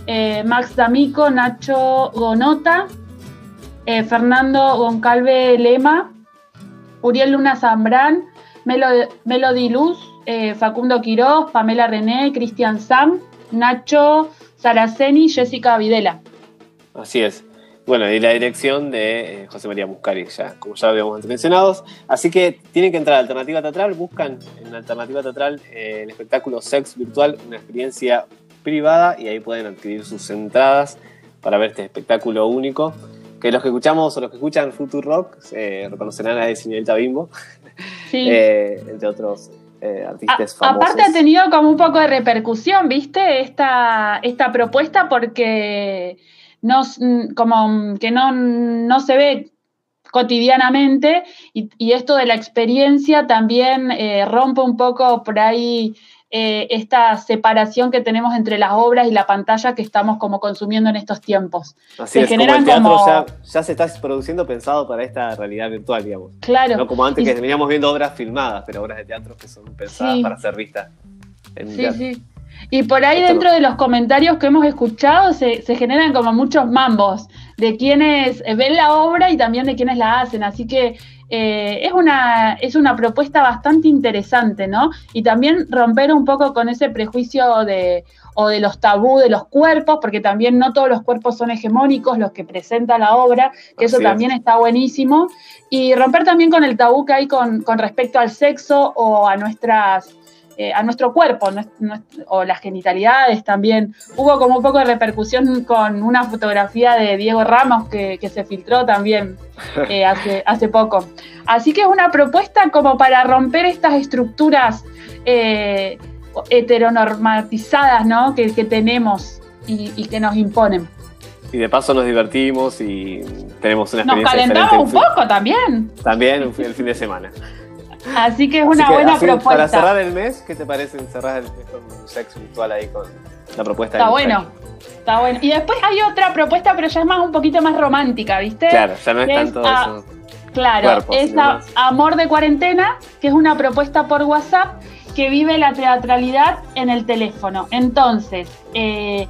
eh, Max D'Amico, Nacho Gonota, eh, Fernando Goncalve Lema, Uriel Luna Zambrán, Melo- Melody Luz, eh, Facundo Quiroz, Pamela René, Cristian Sam, Nacho Saraceni, Jessica Videla. Así es. Bueno, y la dirección de eh, José María Muscari, ya, como ya habíamos antes mencionado. Así que tienen que entrar a Alternativa Teatral, buscan en Alternativa Teatral eh, el espectáculo Sex Virtual, una experiencia privada, y ahí pueden adquirir sus entradas para ver este espectáculo único. Que los que escuchamos o los que escuchan Future Rock reconocerán a señorita Bimbo, Sí. eh, entre otros eh, artistas famosos. Aparte ha tenido como un poco de repercusión, ¿viste? Esta, esta propuesta porque no, como que no, no se ve cotidianamente y, y esto de la experiencia también eh, rompe un poco por ahí eh, esta separación que tenemos entre las obras y la pantalla que estamos como consumiendo en estos tiempos. Así se es, como generan el teatro como- ya, ya se está produciendo pensado para esta realidad virtual, digamos. Claro. No como antes Y- que veníamos viendo obras filmadas, pero obras de teatro que son pensadas Sí. para ser vistas en Sí, teatro. sí. Y por ahí dentro de los comentarios que hemos escuchado se, se generan como muchos mambos de quienes ven la obra y también de quienes la hacen. Así que eh, es, una, es una propuesta bastante interesante, ¿no? Y también romper un poco con ese prejuicio de, o de los tabú de los cuerpos, porque también no todos los cuerpos son hegemónicos, los que presenta la obra, que eso es. también está buenísimo. Y romper también con el tabú que hay con, con respecto al sexo o a nuestras eh, a nuestro cuerpo o las genitalidades también. Hubo como un poco de repercusión con una fotografía de Diego Ramos que, que se filtró también eh, hace, hace poco. Así que es una propuesta como para romper estas estructuras eh, heteronormatizadas ¿no? que, que tenemos y, y que nos imponen. Y de paso nos divertimos y tenemos una Nos experiencia calentamos un poco también. También el fin de semana. Así que es una que, buena así, propuesta. Para cerrar el mes, ¿qué te parece cerrar el mes con un sexo virtual ahí con la propuesta Está de bueno. Está bueno. Y después hay otra propuesta, pero ya es más un poquito más romántica, ¿viste? Claro, ya no es tanto eso. Claro, cuerpos, es a-. Amor de Cuarentena, que es una propuesta por WhatsApp que vive la teatralidad en el teléfono. Entonces, eh,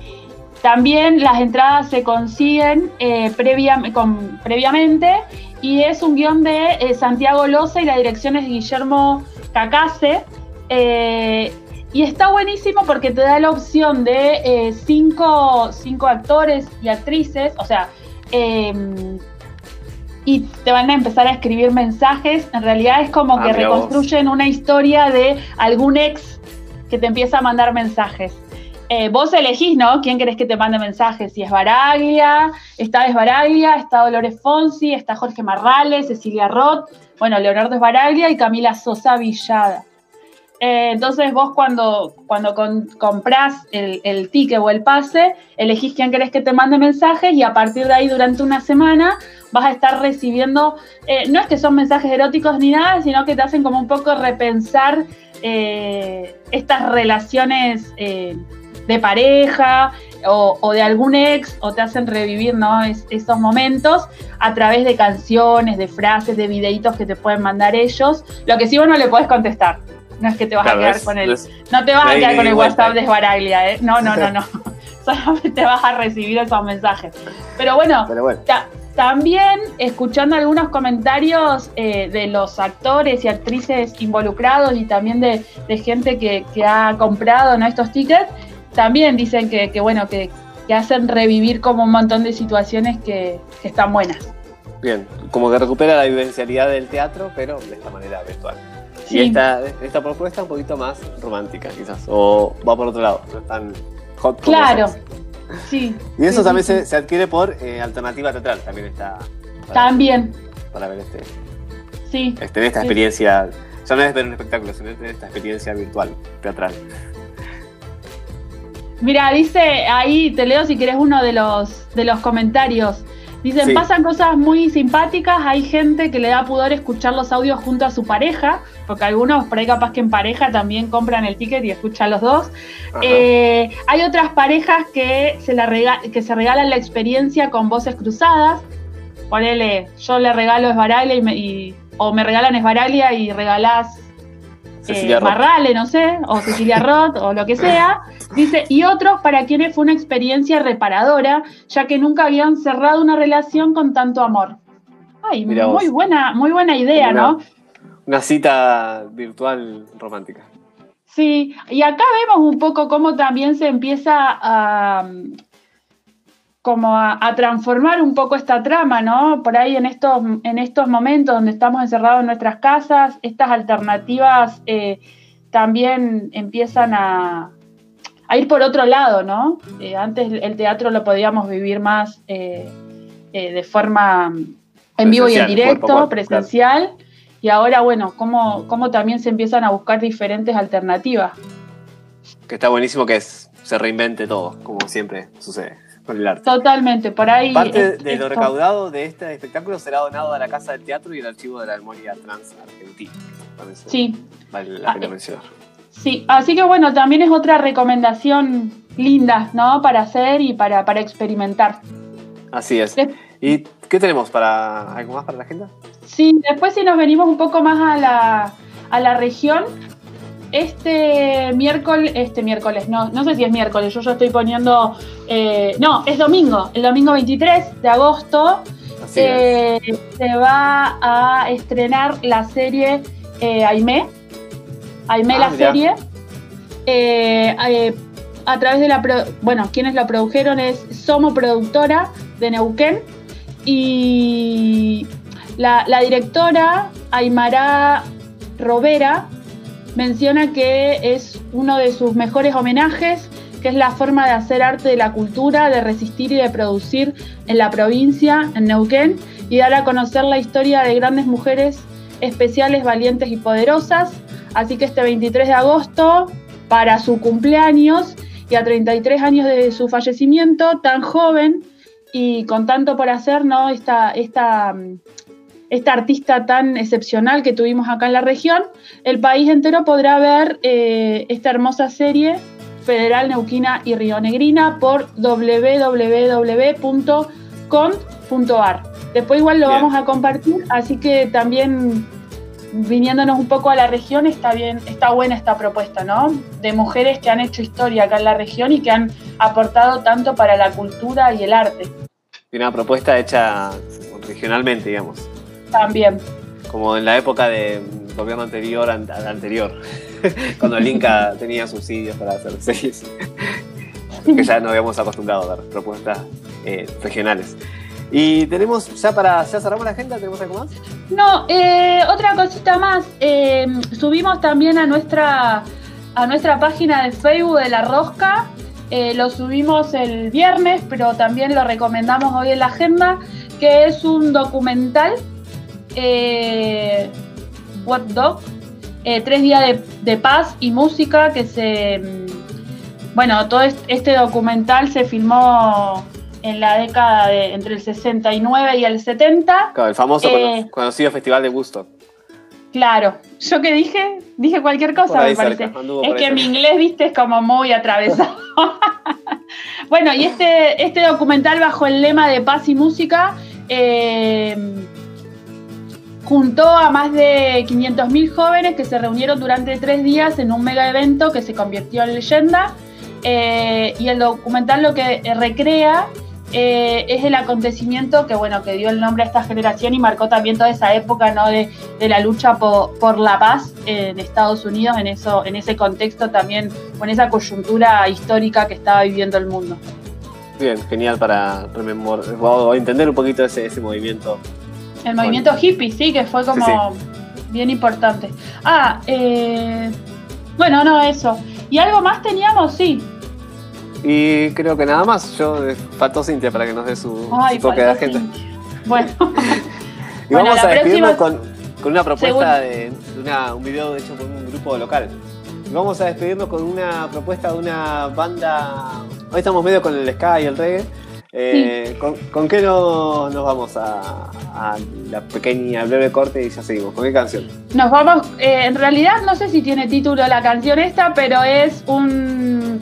también las entradas se consiguen eh, previa- con- previamente y es un guion de eh, Santiago Loza y la dirección es Guillermo Cacase. Eh, y está buenísimo porque te da la opción de eh, cinco, cinco actores y actrices, o sea, em, y te van a empezar a escribir mensajes. En realidad es como Ah, que vos. reconstruyen una historia de algún ex que te empieza a mandar mensajes. Eh, vos elegís, ¿no? ¿Quién querés que te mande mensajes? Si es Baraglia, está Esbaraglia, está Dolores Fonsi, está Jorge Marrales, Cecilia Roth, bueno, Leonardo Esbaraglia y Camila Sosa Villada. Eh, entonces vos cuando, cuando comprás el, ticket o el pase, elegís quién querés que te mande mensajes y a partir de ahí durante una semana vas a estar recibiendo, eh, no es que son mensajes eróticos ni nada, sino que te hacen como un poco repensar estas relaciones de pareja o, o de algún ex o te hacen revivir ¿no? Es- esos momentos a través de canciones, de frases, de videitos que te pueden mandar ellos. Lo que sí vos no le podés contestar. No es que te vas Claro, a quedar es- con el. es- no te vas no a quedar con el. WhatsApp de Esbaraglia, ¿eh? No, no, no, no. Solamente vas a recibir esos mensajes. Pero bueno, Pero bueno. ta- también escuchando algunos comentarios eh, de los actores y actrices involucrados y también de, de gente que, que ha comprado ¿no? estos tickets, también dicen que, que, bueno, que, que hacen revivir como un montón de situaciones que, que están buenas. Bien, como que recupera la vivencialidad del teatro, pero de esta manera virtual. Sí. Y esta, esta propuesta un poquito más romántica, quizás. O va por otro lado, no es tan hot como Claro, sí. Y eso sí, también sí, se, adquiere por eh, alternativa teatral, también está para, También, para ver este, sí. este- esta experiencia. Ya no es ver un espectáculo, sino tener esta experiencia virtual, teatral. Mira, dice ahí, te leo si querés uno de los, de los comentarios. Dicen, Sí. pasan cosas muy simpáticas, hay gente que le da pudor escuchar los audios junto a su pareja, porque algunos por ahí capaz que en pareja también compran el ticket y escuchan los dos. Eh, hay otras parejas que se, la rega- que se regalan la experiencia con voces cruzadas. Ponele, yo le regalo Esbaraglia y, me- y- o me regalan Esbaraglia y regalás eh. Marrale, no sé, o Cecilia Roth, o lo que sea. Dice, y otros para quienes fue una experiencia reparadora, ya que nunca habían cerrado una relación con tanto amor. Ay, Mirá muy vos. buena, muy buena idea, Una- ¿no? Una cita virtual romántica. Sí, y acá vemos un poco cómo también se empieza a como a, a transformar un poco esta trama, ¿no? Por ahí en estos, en estos momentos donde estamos encerrados en nuestras casas, estas alternativas eh, también empiezan a, a ir por otro lado, ¿no? Eh, antes el teatro lo podíamos vivir más eh, de forma en vivo y en directo, cuerpo presencial, y ahora, bueno, cómo, cómo también se empiezan a buscar diferentes alternativas. Que está buenísimo que es, se reinvente todo, como siempre sucede con el arte. Totalmente, por ahí. Parte es- de lo recaudado de este espectáculo será donado a la Casa del Teatro y el Archivo de la Memoria Trans Argentina. Sí, Vale la Ah, pena mencionar. sí. Así que bueno, también es otra recomendación linda, ¿no? Para hacer y para, para experimentar. Así es. De- ¿Y qué tenemos para algo más para la agenda? Sí, después si nos venimos un poco más a la, a la región, este miércoles, este miércoles, no, no sé si es miércoles, yo ya estoy poniendo, eh, no, es domingo, el domingo 23 de agosto eh, se va a estrenar la serie eh, Aimé, Aimé Ah, la mirá. serie, eh, eh, a través de la, pro- bueno, quienes la produjeron es Somo Productora de Neuquén y la, la directora Aymara Robera menciona que es uno de sus mejores homenajes, que es la forma de hacer arte de la cultura, de resistir y de producir en la provincia, en Neuquén, y dar a conocer la historia de grandes mujeres especiales, valientes y poderosas. Así que este 23 de agosto, para su cumpleaños y a 33 años de su fallecimiento, tan joven y con tanto por hacer, ¿no? Esta, esta, esta artista tan excepcional que tuvimos acá en la región, el país entero podrá ver eh, esta hermosa serie Federal Neuquina y Rionegrina por www.cont.ar. Después igual lo Bien. vamos a compartir, así que también viniéndonos un poco a la región está bien, está buena esta propuesta, ¿no? De mujeres que han hecho historia acá en la región y que han aportado tanto para la cultura y el arte Y una propuesta hecha regionalmente, digamos. También. Como en la época del gobierno anterior an- al anterior. Cuando el Inca tenía subsidios para hacer series. que ya nos habíamos acostumbrado a ver propuestas eh, regionales. Y tenemos, ya para, ya cerramos la agenda, ¿tenemos algo más? No, eh, otra cosita más. eh, subimos también a nuestra, a nuestra página de Facebook de La Rosca. eh, lo subimos el viernes, pero también lo recomendamos hoy en la agenda, que es un documental, eh, What Dog, eh, tres días de, de paz y música que se... mm, Bueno, todo est- este documental se filmó en la década de entre el 69 y el 70. Claro, el famoso Eh, cono- conocido Festival de Gusto. Claro, yo que dije, dije cualquier cosa, me parece. cerca, es que mi inglés, viste, es como muy atravesado. bueno, y este, este documental bajo el lema de paz y música eh, juntó a más de 500.000 jóvenes que se reunieron durante tres días en un mega evento que se convirtió en leyenda. Eh, y el documental lo que eh, recrea eh, es el acontecimiento que bueno que dio el nombre a esta generación y marcó también toda esa época ¿no? de, de la lucha po- por, la paz en Estados Unidos en eso en ese contexto también con esa coyuntura histórica que estaba viviendo el mundo Bien, genial para rememor- o entender un poquito ese, ese movimiento. El movimiento hippie sí que fue como Sí, bien importante ah eh, bueno no eso y algo más teníamos sí Y creo que nada más. Yo eh, faltó Cintia para que nos dé su, Ay, su toque de agenda. bueno Y Bueno, vamos a despedirnos próxima- con, con una propuesta Según- de, de una- un video hecho por un grupo local. Y vamos a despedirnos con una propuesta de una banda. Hoy estamos medio con el ska y el reggae. Eh, ¿con, con qué no- nos vamos a, a la pequeña breve corte y ya seguimos? ¿Con qué canción? Nos vamos, eh, en realidad no sé si tiene título la canción esta, pero es un,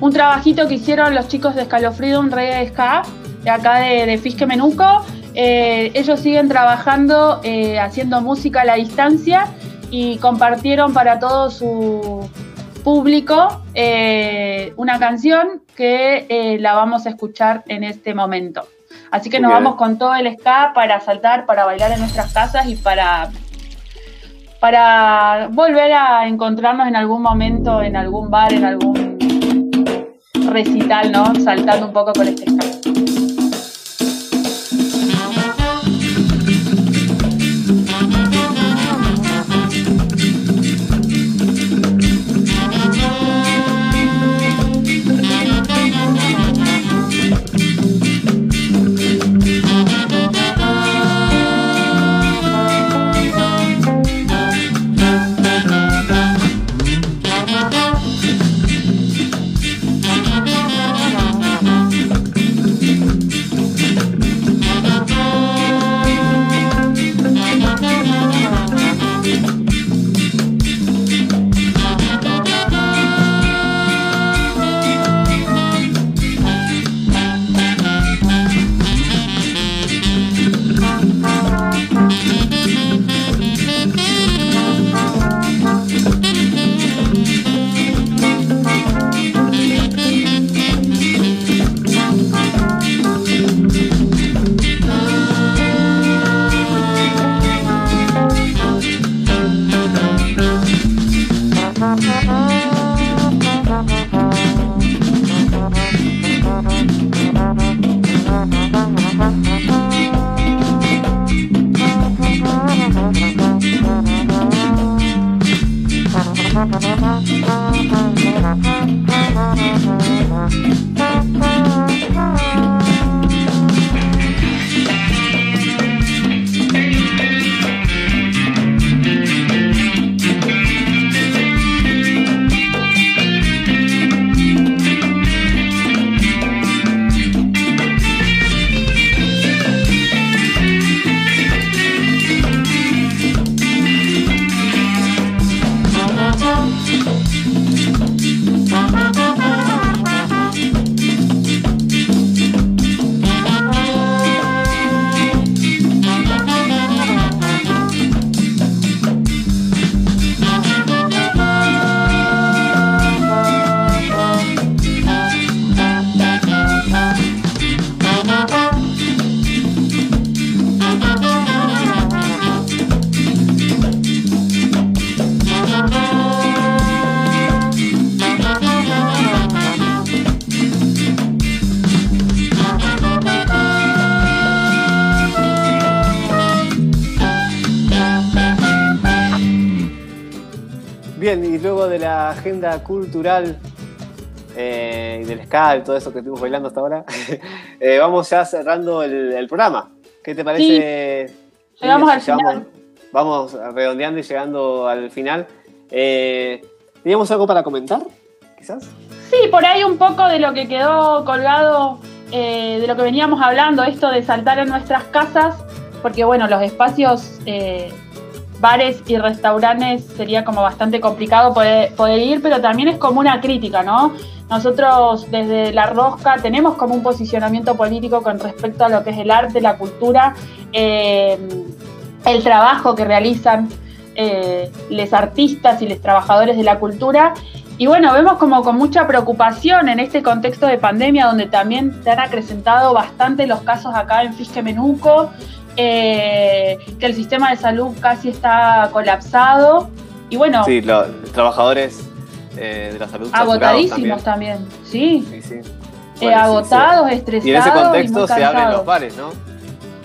un trabajito que hicieron los chicos de Escalofrío, un reggae ska, de acá de, de Fisque Menuco. Eh, ellos siguen trabajando, haciendo música a la distancia y compartieron para todo su público eh, una canción que eh, la vamos a escuchar en este momento. Así que nos Bien. vamos con todo el ska para saltar, para bailar en nuestras casas y para, para volver a encontrarnos en algún momento, en algún bar, en algún recital, ¿no? Saltando un poco con este ska. Agenda cultural eh, y del ska y todo eso que estuvimos bailando hasta ahora, eh, vamos ya cerrando el, el programa. ¿Qué te parece? Llegamos al Llegamos- final. Vamos redondeando y llegando al final. Eh, ¿Teníamos algo para comentar? Quizás. Sí, por ahí un poco de lo que quedó colgado, eh, de lo que veníamos hablando, esto de saltar en nuestras casas, porque bueno, los espacios, eh, bares y restaurantes sería como bastante complicado poder, ir, pero también es como una crítica, ¿no? Nosotros desde La Rosca tenemos como un posicionamiento político con respecto a lo que es el arte, la cultura, eh, el trabajo que realizan eh, los artistas y los trabajadores de la cultura. Y bueno, vemos como con mucha preocupación en este contexto de pandemia, donde también se han acrecentado bastante los casos acá en Fisque Menuco, eh, que el sistema de salud casi está colapsado. Y bueno, Sí, los trabajadores eh, de la salud agotadísimos también. también. Sí, Sí, sí. Eh, Bueno, agotados, sí. estresados. Y en ese contexto se abren los bares, ¿no?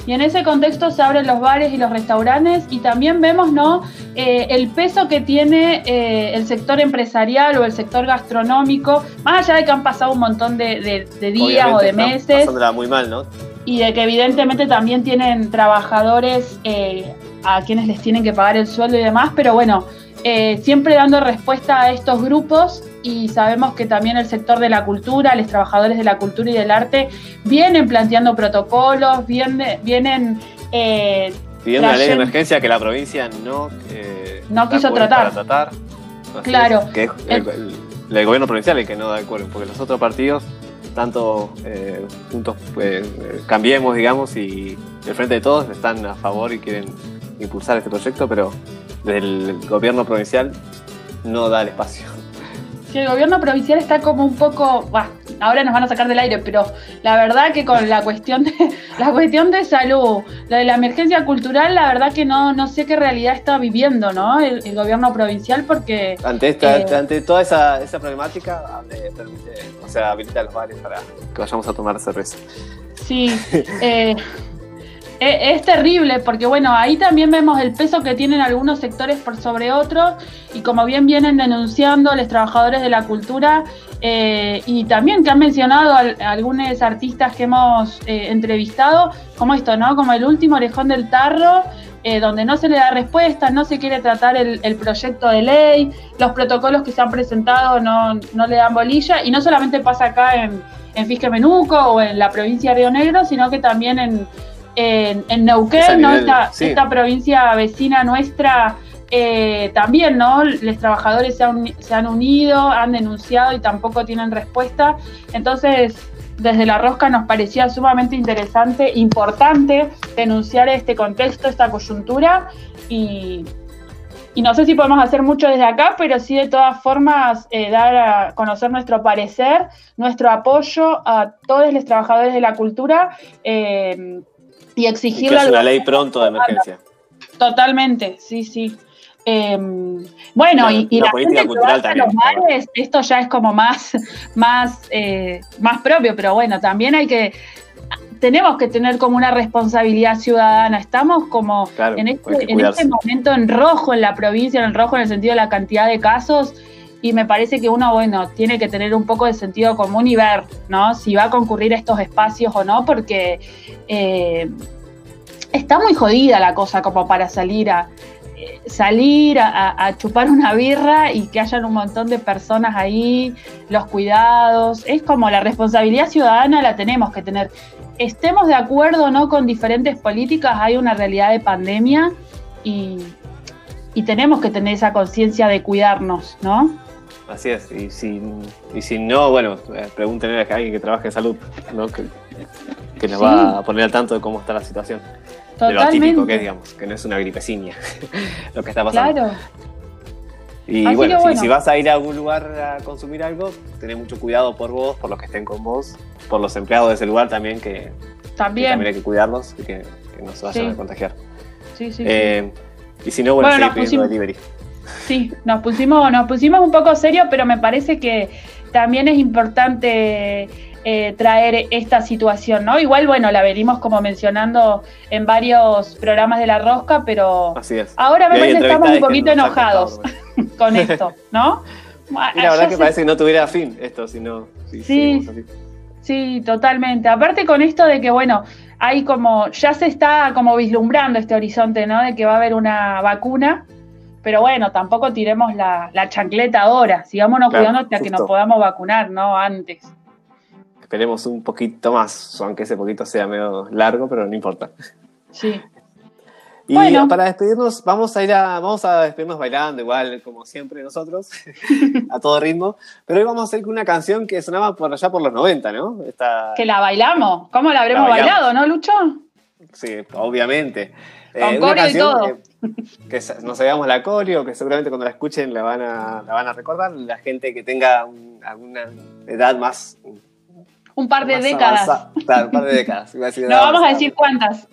Y en ese contexto se abren los bares y los restaurantes y también vemos ¿no? Eh, el peso que tiene eh, el sector empresarial o el sector gastronómico, más allá de que han pasado un montón de, de- de días o de meses Pasándola muy mal, ¿no? Y de que evidentemente también tienen trabajadores eh, a quienes les tienen que pagar el sueldo y demás, pero bueno, eh, siempre dando respuesta a estos grupos y sabemos que también el sector de la cultura, los trabajadores de la cultura y del arte vienen planteando protocolos, viene- vienen... eh, Pidiendo una ley de emergencia que la provincia no, eh, No quiso tratar. Claro. es, que es el, el- el gobierno provincial el que no da el quórum, porque los otros partidos, tanto eh, juntos pues, eh, cambiemos, digamos, y el Frente de Todos están a favor y quieren impulsar este proyecto, pero desde el gobierno provincial no da el espacio. Que el gobierno provincial está como un poco, bah, ahora nos van a sacar del aire, pero la verdad que con la cuestión de la cuestión de salud, lo de la emergencia cultural, la verdad que no, no sé qué realidad está viviendo, ¿no? El, el gobierno provincial, porque Ante esta, Eh. ante toda esa, esa problemática, le permite, o sea, habilita los bares para que vayamos a tomar cerveza. sí, eh, es terrible, porque bueno, ahí también vemos el peso que tienen algunos sectores por sobre otros, y como bien vienen denunciando los trabajadores de la cultura, eh, y también que han mencionado al- algunos artistas que hemos eh, entrevistado, como esto, ¿no? Como el último orejón del tarro, eh, donde no se le da respuesta, no se quiere tratar el, el proyecto de ley, los protocolos que se han presentado no, no le dan bolilla, y no solamente pasa acá en, en Fisque Menuco o en la provincia de Río Negro, sino que también en, en, Neuquén, ¿no? nivel- Esta, sí. esta provincia vecina nuestra, eh, también, ¿no? Los trabajadores se han, se han unido, han denunciado y tampoco tienen respuesta. Entonces, desde la rosca nos parecía sumamente interesante, importante denunciar este contexto, esta coyuntura y, y no sé si podemos hacer mucho desde acá, pero sí de todas formas eh, dar a conocer nuestro parecer, nuestro apoyo a todos los trabajadores de la cultura eh, y Y que es una ley pronto de emergencia. Totalmente, sí, sí. Eh, bueno, y, y la política gente cultural a los también, bares, esto ya es como más, más, eh, más propio, pero bueno, también hay que, tenemos que tener como una responsabilidad ciudadana. Estamos como Claro, en, hay este, en este momento en rojo en la provincia, en rojo en el sentido de la cantidad de casos. Y me parece que uno, bueno, tiene que tener un poco de sentido común y ver, ¿no? Si va a concurrir a estos espacios o no, porque eh, está muy jodida la cosa como para salir a eh, salir a, chupar una birra y que hayan un montón de personas ahí, los cuidados, es como la responsabilidad ciudadana la tenemos que tener. Estemos de acuerdo no con diferentes políticas, hay una realidad de pandemia y, y tenemos que tener esa conciencia de cuidarnos, ¿no? Así es, y si, y si no, bueno, eh, pregúntenle a alguien que trabaje en salud, ¿no? que, que nos Sí. va a poner al tanto de cómo está la situación. De lo atípico Totalmente. que es, digamos, que no es una gripeciña lo que está pasando. Claro. Y Así bueno, si- bueno. Si, vas a ir a algún lugar a consumir algo, tené mucho cuidado por vos, por los que estén con vos, por los empleados de ese lugar también, que, que También. también hay que cuidarlos y que, que no se vayan Sí. a contagiar. Sí, sí, sí. Eh, Y si no, bueno, Bueno, seguir pidiendo delivery. Sí, nos pusimos, nos pusimos un poco serios, pero me parece que también es importante eh, traer esta situación, ¿no? Igual, bueno, la venimos como mencionando en varios programas de La Rosca, pero Así es. ahora me parece que estamos un poquito enojados. con esto, ¿no? Y la verdad que se- parece que no tuviera fin esto, sino. si Sí. así. Sí, totalmente. Aparte con esto de que, bueno, hay como, ya se está como vislumbrando este horizonte, ¿no? De que va a haber una vacuna, pero bueno, tampoco tiremos la, la chancleta ahora, sigámonos Claro, cuidando hasta que nos podamos vacunar, ¿no? Antes. Esperemos un poquito más, aunque ese poquito sea medio largo, pero no importa. Sí. Y Bueno. para despedirnos, vamos a ir a, vamos a despedirnos bailando, igual como siempre nosotros, a todo ritmo. Pero hoy vamos a hacer con una canción que sonaba por allá por los 90, ¿no? Esta, Que la bailamos. ¿Cómo la habremos La bailado, no, Lucho? Sí, obviamente. Con una coreo y todo. Que, que sa- no sabíamos la coreo, que seguramente cuando la escuchen la van a, la van a recordar. La gente que tenga un- alguna edad más. Un par de décadas. avanzada. Claro, un par de décadas. No edad vamos a avanzada. decir cuántas.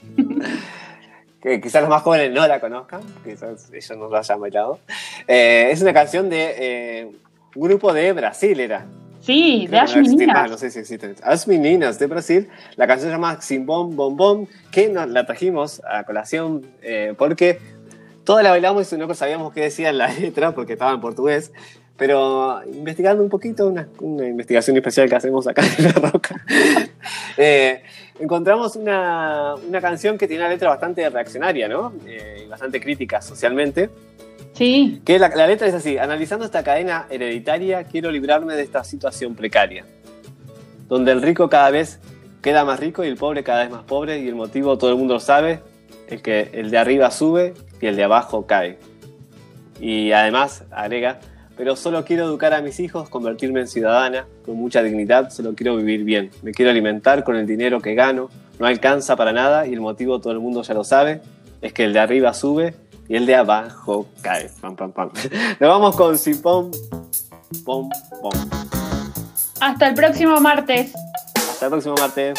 que quizás los más jóvenes no la conozcan, quizás ellos no la hayan bailado. Eh, es una canción de eh, un grupo de Brasil, era. Sí, de Creo que As existe Meninas. no sé si existen. As Meninas de Brasil. La canción se llama Simbom Bom Bom, que nos la trajimos a colación eh, porque toda la bailamos y no sabíamos qué decía la letra porque estaba en portugués. Pero investigando un poquito, una, una investigación especial que hacemos acá en La Roca, eh, encontramos una, una canción que tiene una letra bastante reaccionaria, ¿no? Eh, y bastante crítica socialmente. Sí. Que la, la letra es así, analizando esta cadena hereditaria, quiero librarme de esta situación precaria, donde el rico cada vez queda más rico y el pobre cada vez más pobre y el motivo todo el mundo lo sabe, el que el de arriba sube y el de abajo cae. Y además agrega, pero solo quiero educar a mis hijos, convertirme en ciudadana, con mucha dignidad, solo quiero vivir bien, me quiero alimentar con el dinero que gano, no alcanza para nada y el motivo todo el mundo ya lo sabe, es que el de arriba sube y el de abajo cae. Pam, pam, pam. Nos vamos con Sipom, pom, pom. Hasta el próximo martes. Hasta el próximo martes.